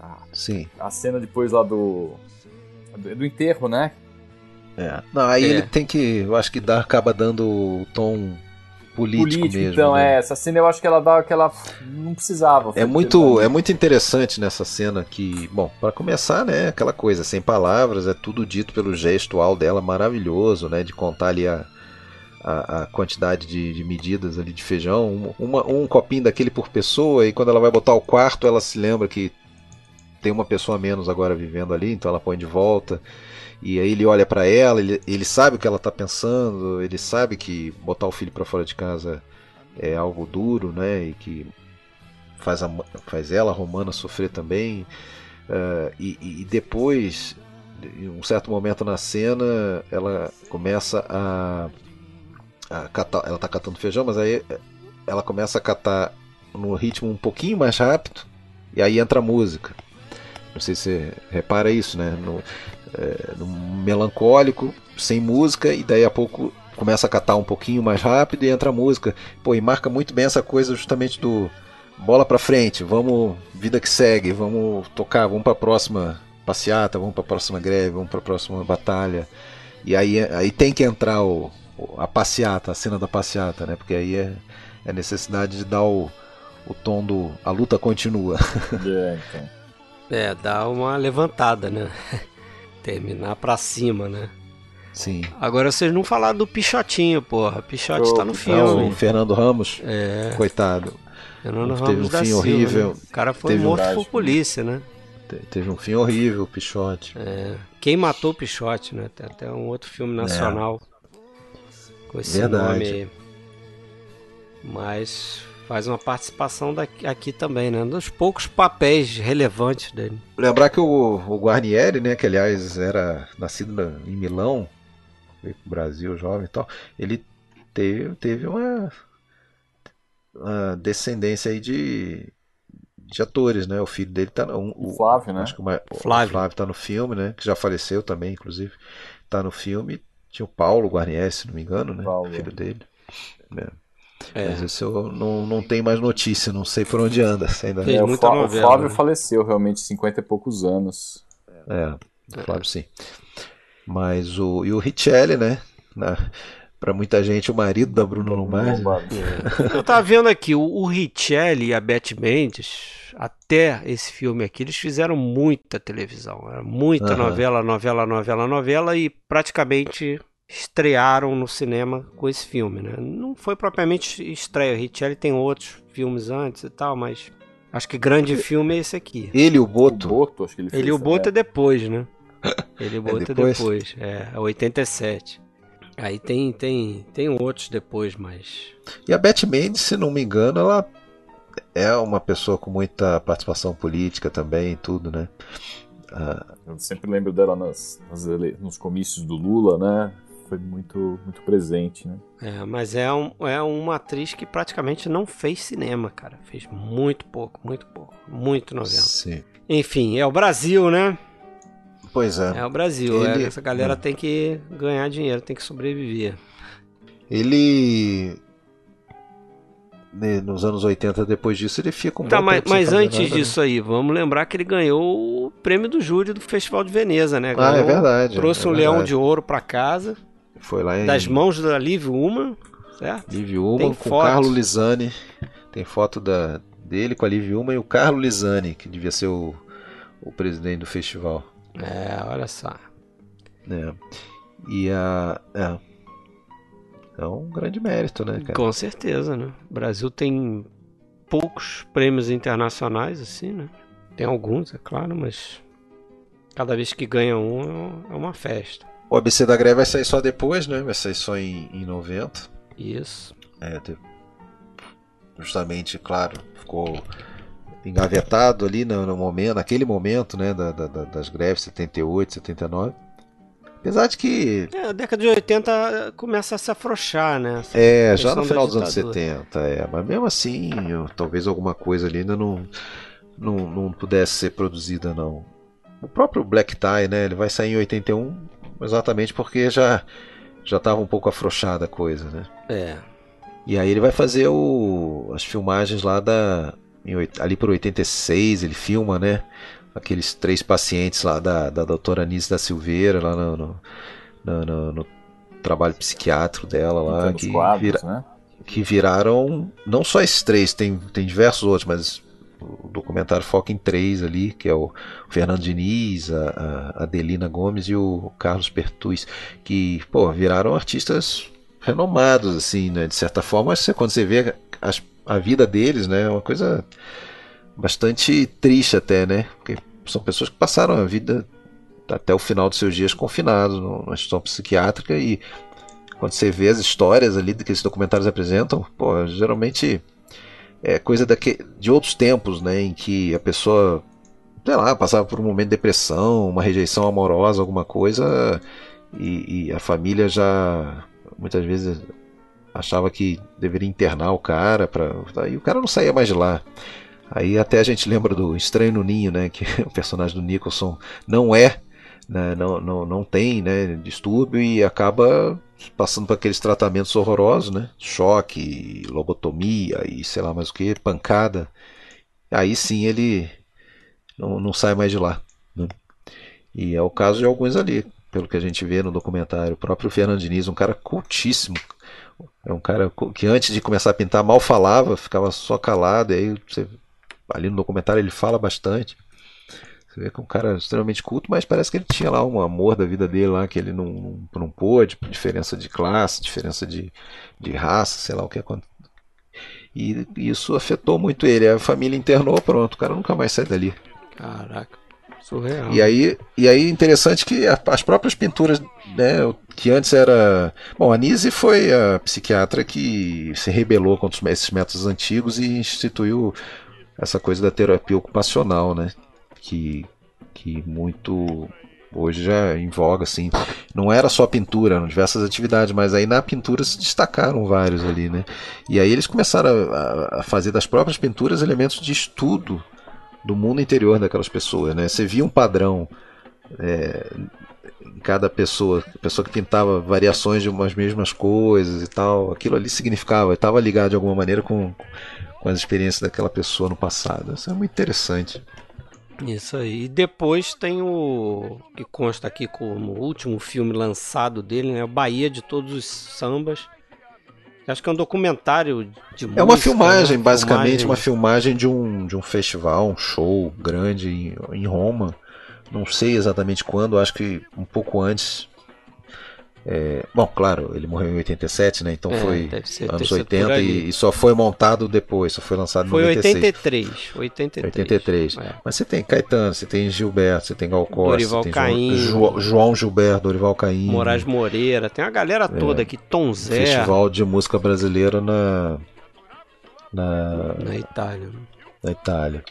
Speaker 1: A, Sim.
Speaker 4: A cena depois lá do do enterro, né?
Speaker 1: É. Não, aí é. ele tem que, eu acho que dá, acaba dando o tom político, político mesmo.
Speaker 4: Então,
Speaker 1: né?
Speaker 4: é, essa cena eu acho que ela dá que ela não precisava.
Speaker 1: É muito, é muito interessante nessa cena que, bom, para começar, né, aquela coisa, sem palavras, é tudo dito pelo gestual dela maravilhoso, né, de contar ali a, a, a quantidade de, de, medidas ali de feijão, uma, um copinho daquele por pessoa, e quando ela vai botar o quarto, ela se lembra que tem uma pessoa menos agora vivendo ali, então ela põe de volta. E aí ele olha para ela, ele, ele sabe o que ela está pensando, ele sabe que botar o filho para fora de casa é algo duro, né? E que faz, a, faz ela, a Romana, sofrer também. Uh, e, e, depois, em um certo momento na cena, ela começa a, a catar. Ela está catando feijão, mas aí ela começa a catar no ritmo um pouquinho mais rápido. E aí entra a música. Não sei se você repara isso, né? No, é, no melancólico, sem música, e daí a pouco começa a catar um pouquinho mais rápido e entra a música. Pô, e marca muito bem essa coisa justamente do bola pra frente, vamos, vida que segue, vamos tocar, vamos pra próxima passeata, vamos pra próxima greve, vamos pra próxima batalha. E aí, aí tem que entrar o, a passeata, a cena da passeata, né? Porque aí é, é necessidade de dar o, o tom do a luta continua. [LAUGHS]
Speaker 2: É, então. É, dá uma levantada, né? [LAUGHS] Terminar pra cima, né?
Speaker 1: Sim.
Speaker 2: Agora vocês não falaram do Pichotinho, porra. Pichote tá no filme.
Speaker 1: o Fernando Ramos.
Speaker 2: É.
Speaker 1: Coitado.
Speaker 2: Fernando
Speaker 1: Teve
Speaker 2: Ramos
Speaker 1: um
Speaker 2: da
Speaker 1: fim
Speaker 2: Silva,
Speaker 1: horrível.
Speaker 2: né? O cara foi
Speaker 1: Teve um-
Speaker 2: morto por polícia, né?
Speaker 1: Te- Teve um fim horrível, o Pichote.
Speaker 2: É. Quem matou o Pichote, né? Tem até um outro filme nacional com esse
Speaker 1: Verdade.
Speaker 2: nome aí. Mas faz uma participação daqui, aqui também, né? Um dos poucos papéis relevantes dele.
Speaker 1: Lembrar que o, o Guarnieri, né, que aliás era nascido na- em Milão, veio pro Brasil jovem e tal, ele teve, teve uma, uma descendência aí de, de atores, né? O filho dele tá no,
Speaker 4: O Flávio, né?
Speaker 1: Acho que o, ma- o
Speaker 2: Flávio.
Speaker 1: Flávio tá no filme, né? Que já faleceu também, inclusive. Tá no filme. Tinha o Paulo Guarnieri, se não me engano, né?
Speaker 4: Paulo.
Speaker 1: Filho dele. É.
Speaker 2: É.
Speaker 1: Mas esse eu não, não tenho mais notícia, não sei por onde anda. ainda...
Speaker 2: Fez
Speaker 4: É, o, Flá- o
Speaker 2: novela,
Speaker 4: Flávio
Speaker 2: né?
Speaker 4: faleceu realmente, 50 e poucos anos.
Speaker 1: É, claro sim. Mas o. E o Richelli, né? Na, pra muita gente, o marido da Bruna Lombardi. [LAUGHS]
Speaker 2: Eu tava vendo aqui, o, o Richelli e a Beth Mendes, até esse filme aqui, eles fizeram muita televisão. Era muita novela, novela, novela, novela e praticamente estrearam no cinema com esse filme, né? Não foi propriamente estreia. O Richelli tem outros filmes antes e tal, mas acho que grande filme é esse aqui.
Speaker 1: Ele e o
Speaker 4: O
Speaker 1: Boto.
Speaker 4: Boto, acho que ele fez.
Speaker 2: Ele e o Boto é depois, né? [LAUGHS] Ele e o
Speaker 1: É
Speaker 2: Boto é
Speaker 1: depois?
Speaker 2: depois. É, é 87. Aí tem, tem, tem outros depois, mas.
Speaker 1: E a Beth Mendes, se não me engano, ela é uma pessoa com muita participação política também e tudo, né? Ah,
Speaker 4: Eu sempre lembro dela nas, nas ele- nos comícios do Lula, né? Foi muito, muito presente, né?
Speaker 2: É, mas é, um, é uma atriz que praticamente não fez cinema, cara. Fez muito pouco, muito pouco. Muito novela.
Speaker 1: sim.
Speaker 2: Enfim, é o Brasil, né?
Speaker 1: Pois é.
Speaker 2: É o Brasil. é,
Speaker 1: Ele-
Speaker 2: essa galera
Speaker 1: Hum.
Speaker 2: tem que ganhar dinheiro, tem que sobreviver.
Speaker 1: Ele. né, Nos anos 80, depois disso, ele fica um
Speaker 2: Tá, mas, mas antes
Speaker 1: nada, né?
Speaker 2: disso aí, vamos lembrar que ele ganhou o prêmio do júri do Festival de Veneza, né?
Speaker 1: Ah, é
Speaker 2: Ganhou,
Speaker 1: verdade.
Speaker 2: Trouxe
Speaker 1: é
Speaker 2: um leão de ouro pra casa,
Speaker 1: Foi lá em
Speaker 2: das mãos da Liv Uma, certo?
Speaker 1: Liv
Speaker 2: Tem
Speaker 1: Ullmann com
Speaker 2: foto.
Speaker 1: Carlo Lisani. Tem foto da, dele com a Liv Ullmann e o Carlo Lisani, que devia ser o, o presidente do festival.
Speaker 2: É, olha só.
Speaker 1: né? E a. É. É um grande mérito, né, cara?
Speaker 2: Com certeza, né? O Brasil tem poucos prêmios internacionais, assim, né? Tem alguns, é claro, mas cada vez que ganha um é uma festa.
Speaker 1: O ABC da Greve vai sair só depois, né? Vai sair só em, em 90.
Speaker 2: Isso.
Speaker 1: É, te- justamente, claro, ficou engavetado ali no, no momento, naquele momento, né, da, da- da- das greves 78, 79. Apesar de que
Speaker 2: É, a década de 80 começa a se afrouxar, né? Essa
Speaker 1: é já no final dos anos
Speaker 2: ditadura.
Speaker 1: 70, é, mas mesmo assim, eu- talvez alguma coisa ali ainda não, não, não pudesse ser produzida não. O próprio Black Tie, né, ele vai sair em 81, exatamente porque já já estava um pouco afrouxada a coisa, né?
Speaker 2: É.
Speaker 1: E aí ele vai fazer o, as filmagens lá da. ali por 86, ele filma, né? Aqueles três pacientes lá da, da doutora Anise da Silveira, lá no, no, no- no- no trabalho psiquiátrico dela lá, que,
Speaker 4: quadros,
Speaker 1: vira-
Speaker 4: né?
Speaker 1: que viraram. Não só esses três, tem, tem diversos outros, mas o documentário foca em três ali, que é o Fernando Diniz, a, a Adelina Gomes e o Carlos Pertuz, que, pô, viraram artistas renomados, assim, né? De certa forma, você, quando você vê as- a vida deles, né? É uma coisa bastante triste até, né? Porque são pessoas que passaram a vida até o final dos seus dias confinados numa instituição psiquiátrica e quando você vê as histórias ali que esses documentários apresentam, pô, geralmente é coisa daque, de outros tempos, né, em que a pessoa, sei lá, passava por um momento de depressão, uma rejeição amorosa, alguma coisa, e, e a família já muitas vezes achava que deveria internar o cara, pra, aí o cara não saía mais de lá. Aí até a gente lembra do Estranho no Ninho, né, que [LAUGHS] o personagem do Nicholson não é, né, não, não, não tem né, distúrbio e acaba passando por aqueles tratamentos horrorosos, né? Choque, lobotomia e sei lá mais o que, pancada. Aí sim ele não, não sai mais de lá. Né? E é o caso de alguns ali, pelo que a gente vê no documentário. O próprio Fernando Diniz, um cara cultíssimo. É um cara que antes de começar a pintar mal falava, ficava só calado. E aí você, ali no documentário ele fala bastante. Que é um cara extremamente culto, mas parece que ele tinha lá um amor da vida dele lá, que ele não, não, não pôde, diferença de classe, diferença de, de raça, sei lá o que aconteceu. E isso afetou muito ele. A família internou, pronto, o cara nunca mais sai dali.
Speaker 2: Caraca. Surreal.
Speaker 1: E aí, e aí interessante que as próprias pinturas, né, que antes era. Bom, a Nise foi a psiquiatra que se rebelou contra esses métodos antigos e instituiu essa coisa da terapia ocupacional, né? Que, que muito hoje já é em voga, assim. Não era só pintura, eram diversas atividades, mas aí na pintura se destacaram vários ali, né? E aí eles começaram a, a fazer das próprias pinturas elementos de estudo do mundo interior daquelas pessoas, né? Você via um padrão é, em cada pessoa, pessoa que pintava variações de umas mesmas coisas e tal, aquilo ali significava, estava ligado de alguma maneira com, com as experiências daquela pessoa no passado. Isso é muito interessante.
Speaker 2: Isso aí. E depois tem o que consta aqui como último filme lançado dele, né? Bahia de Todos os Sambas Acho que é um documentário de música,
Speaker 1: É uma filmagem, né? basicamente filmagem. uma filmagem de um, de um festival, um show grande em, em Roma. Não sei exatamente quando, acho que um pouco antes é, bom, claro, ele morreu em 87, né? Então é, foi ser, anos 80 e, e, só foi montado depois, só foi lançado em
Speaker 2: foi
Speaker 1: 96.
Speaker 2: 83, 83.
Speaker 1: 83. É. Mas você tem Caetano, você tem Gilberto, você tem Gal Costa,
Speaker 2: Dorival
Speaker 1: tem
Speaker 2: Caim,
Speaker 1: João, João, Gilberto, Dorival Caim,
Speaker 2: Moraes Moreira, tem a galera é. toda aqui, Tom Zé.
Speaker 1: Festival de música brasileira na na
Speaker 2: na Itália.
Speaker 1: Na Itália.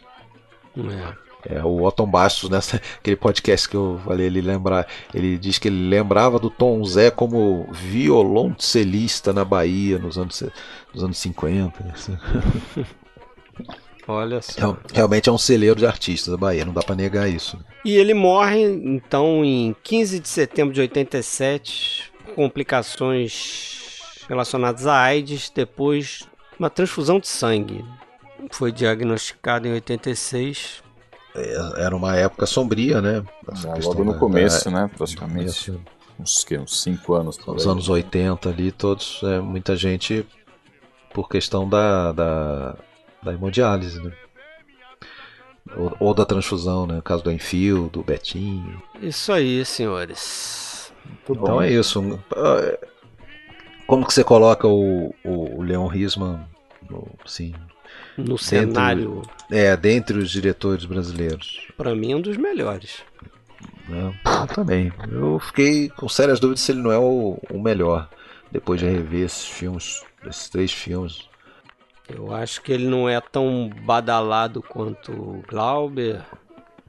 Speaker 2: É.
Speaker 1: É, o Otton Bastos, nessa, [LAUGHS] aquele podcast que eu falei, ele lembra, ele diz que ele lembrava do Tom Zé como violoncelista na Bahia nos anos, nos anos 50. [LAUGHS]
Speaker 2: Olha só.
Speaker 1: Realmente é um celeiro de artistas da Bahia, não dá para negar isso.
Speaker 2: E ele morre, então, em 15 de setembro de 87, complicações relacionadas à AIDS, depois uma transfusão de sangue. Foi diagnosticado em 86
Speaker 1: é, era uma época sombria, né?
Speaker 4: logo no da, começo, da, né? Praticamente. Uns, que, uns cinco anos.
Speaker 1: Os anos 80 ali, todos, é, muita gente por questão da, da, da hemodiálise, né? Ou, ou, da transfusão, né? No caso do Enfio, do Betinho.
Speaker 2: Isso aí, senhores.
Speaker 1: Muito então bom. é isso. Como que você coloca o, o, o Leon Risman, sim,
Speaker 2: no cenário.
Speaker 1: É, dentre os diretores brasileiros.
Speaker 2: Para mim, é um dos melhores.
Speaker 1: É, eu também. Eu fiquei com sérias dúvidas se ele não é o, o melhor. Depois de rever esses filmes, esses três filmes.
Speaker 2: Eu acho que ele não é tão badalado quanto Glauber.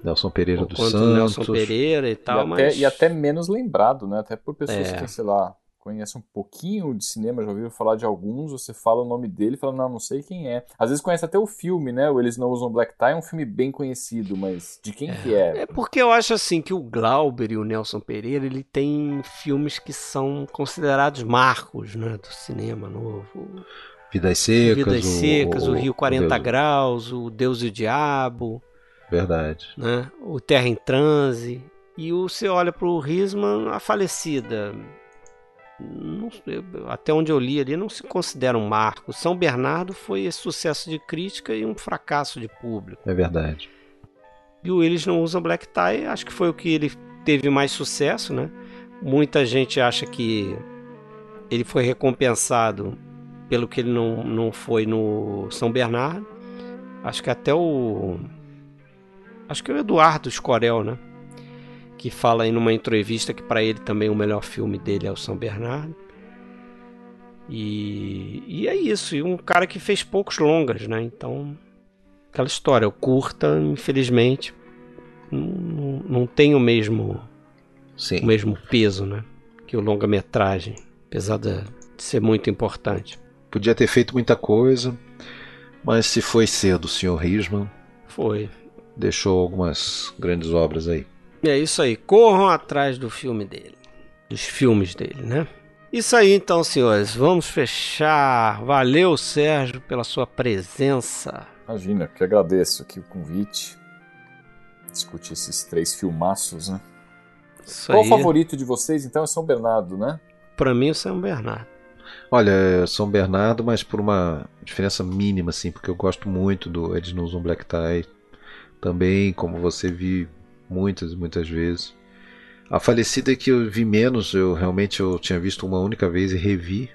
Speaker 1: Nelson Pereira do Santos.
Speaker 2: Nelson Pereira e tal,
Speaker 4: e
Speaker 2: até,
Speaker 4: mas... E até menos lembrado, né? Até por pessoas é. que sei lá, conhece um pouquinho de cinema, já ouviu falar de alguns, você fala o nome dele e fala, não, não sei quem é. Às vezes conhece até o filme, né? O Eles Não Usam Black Tie é um filme bem conhecido, mas de quem é. que é?
Speaker 2: É porque eu acho assim que o Glauber e o Nelson Pereira, ele tem filmes que são considerados marcos, né? Do cinema novo.
Speaker 1: Vidas Secas.
Speaker 2: Vidas Secas, o, o, o Rio 40 Deus. Graus, o Deus e o Diabo.
Speaker 1: Verdade.
Speaker 2: Né? O Terra em Transe. E você olha para o Risman, a falecida não, até onde eu li ali, não se considera um marco. São Bernardo foi sucesso de crítica e um fracasso de público.
Speaker 1: É verdade.
Speaker 2: E o Eles Não Usam Black Tie, acho que foi o que ele teve mais sucesso, né? Muita gente acha que ele foi recompensado pelo que ele não, não foi no São Bernardo. Acho que até o. Acho que é o Eduardo Escorel, né? Que fala em uma entrevista que para ele também o melhor filme dele é o São Bernardo. E, e é isso, e um cara que fez poucos longas, né? Então, aquela história, o curta, infelizmente, não, não tem o mesmo,
Speaker 1: Sim.
Speaker 2: o mesmo peso, né? Que o longa-metragem, apesar de ser muito importante.
Speaker 1: Podia ter feito muita coisa, mas se foi cedo, o Sr. Risman.
Speaker 2: Foi.
Speaker 1: Deixou algumas grandes obras aí.
Speaker 2: É isso aí, corram atrás do filme dele, dos filmes dele, né? Isso aí então, senhores, vamos fechar. Valeu, Sérgio, pela sua presença.
Speaker 4: Imagina, que agradeço aqui o convite. Discutir esses três filmaços, né? Isso Qual aí. o favorito de vocês, então, é São Bernardo, né?
Speaker 2: Para mim, é São Bernardo.
Speaker 1: Olha, é São Bernardo, mas por uma diferença mínima, assim, porque eu gosto muito do Ednilson Black Tie. Também, como você viu, muitas, muitas vezes. A falecida que eu vi menos, eu realmente eu tinha visto uma única vez e revi.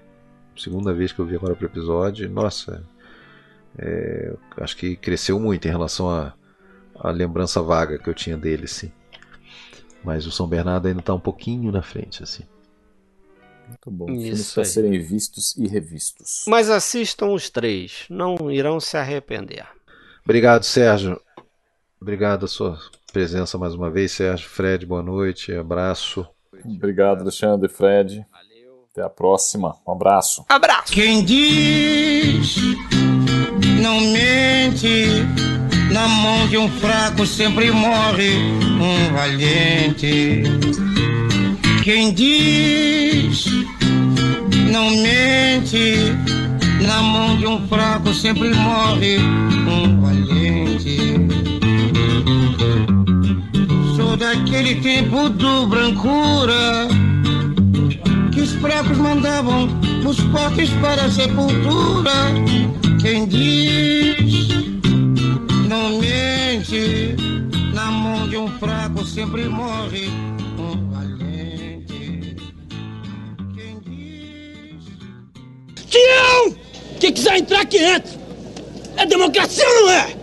Speaker 1: Segunda vez que eu vi agora pro episódio. Nossa, é, acho que cresceu muito em relação à a, a, lembrança vaga que eu tinha dele, sim. Mas o São Bernardo ainda está um pouquinho na frente, assim.
Speaker 4: Muito bom. Filmes para serem vistos e revistos.
Speaker 2: Mas assistam os três, não irão se arrepender.
Speaker 1: Obrigado, Sérgio. Obrigado a sua presença mais uma vez, Sérgio. Fred, boa noite, abraço.
Speaker 4: Obrigado, Alexandre, Fred. Até a próxima. Um abraço.
Speaker 2: Abraço.
Speaker 9: Quem diz não mente, na mão de um fraco sempre morre um valente. Quem diz não mente, na mão de um fraco sempre morre um valente. Daquele tempo do brancura que os fracos mandavam os fortes para a sepultura. Quem diz não mente, na mão de um fraco sempre morre um valente. Quem diz.
Speaker 8: Tião! Quem quiser entrar, que entre! É democracia não é?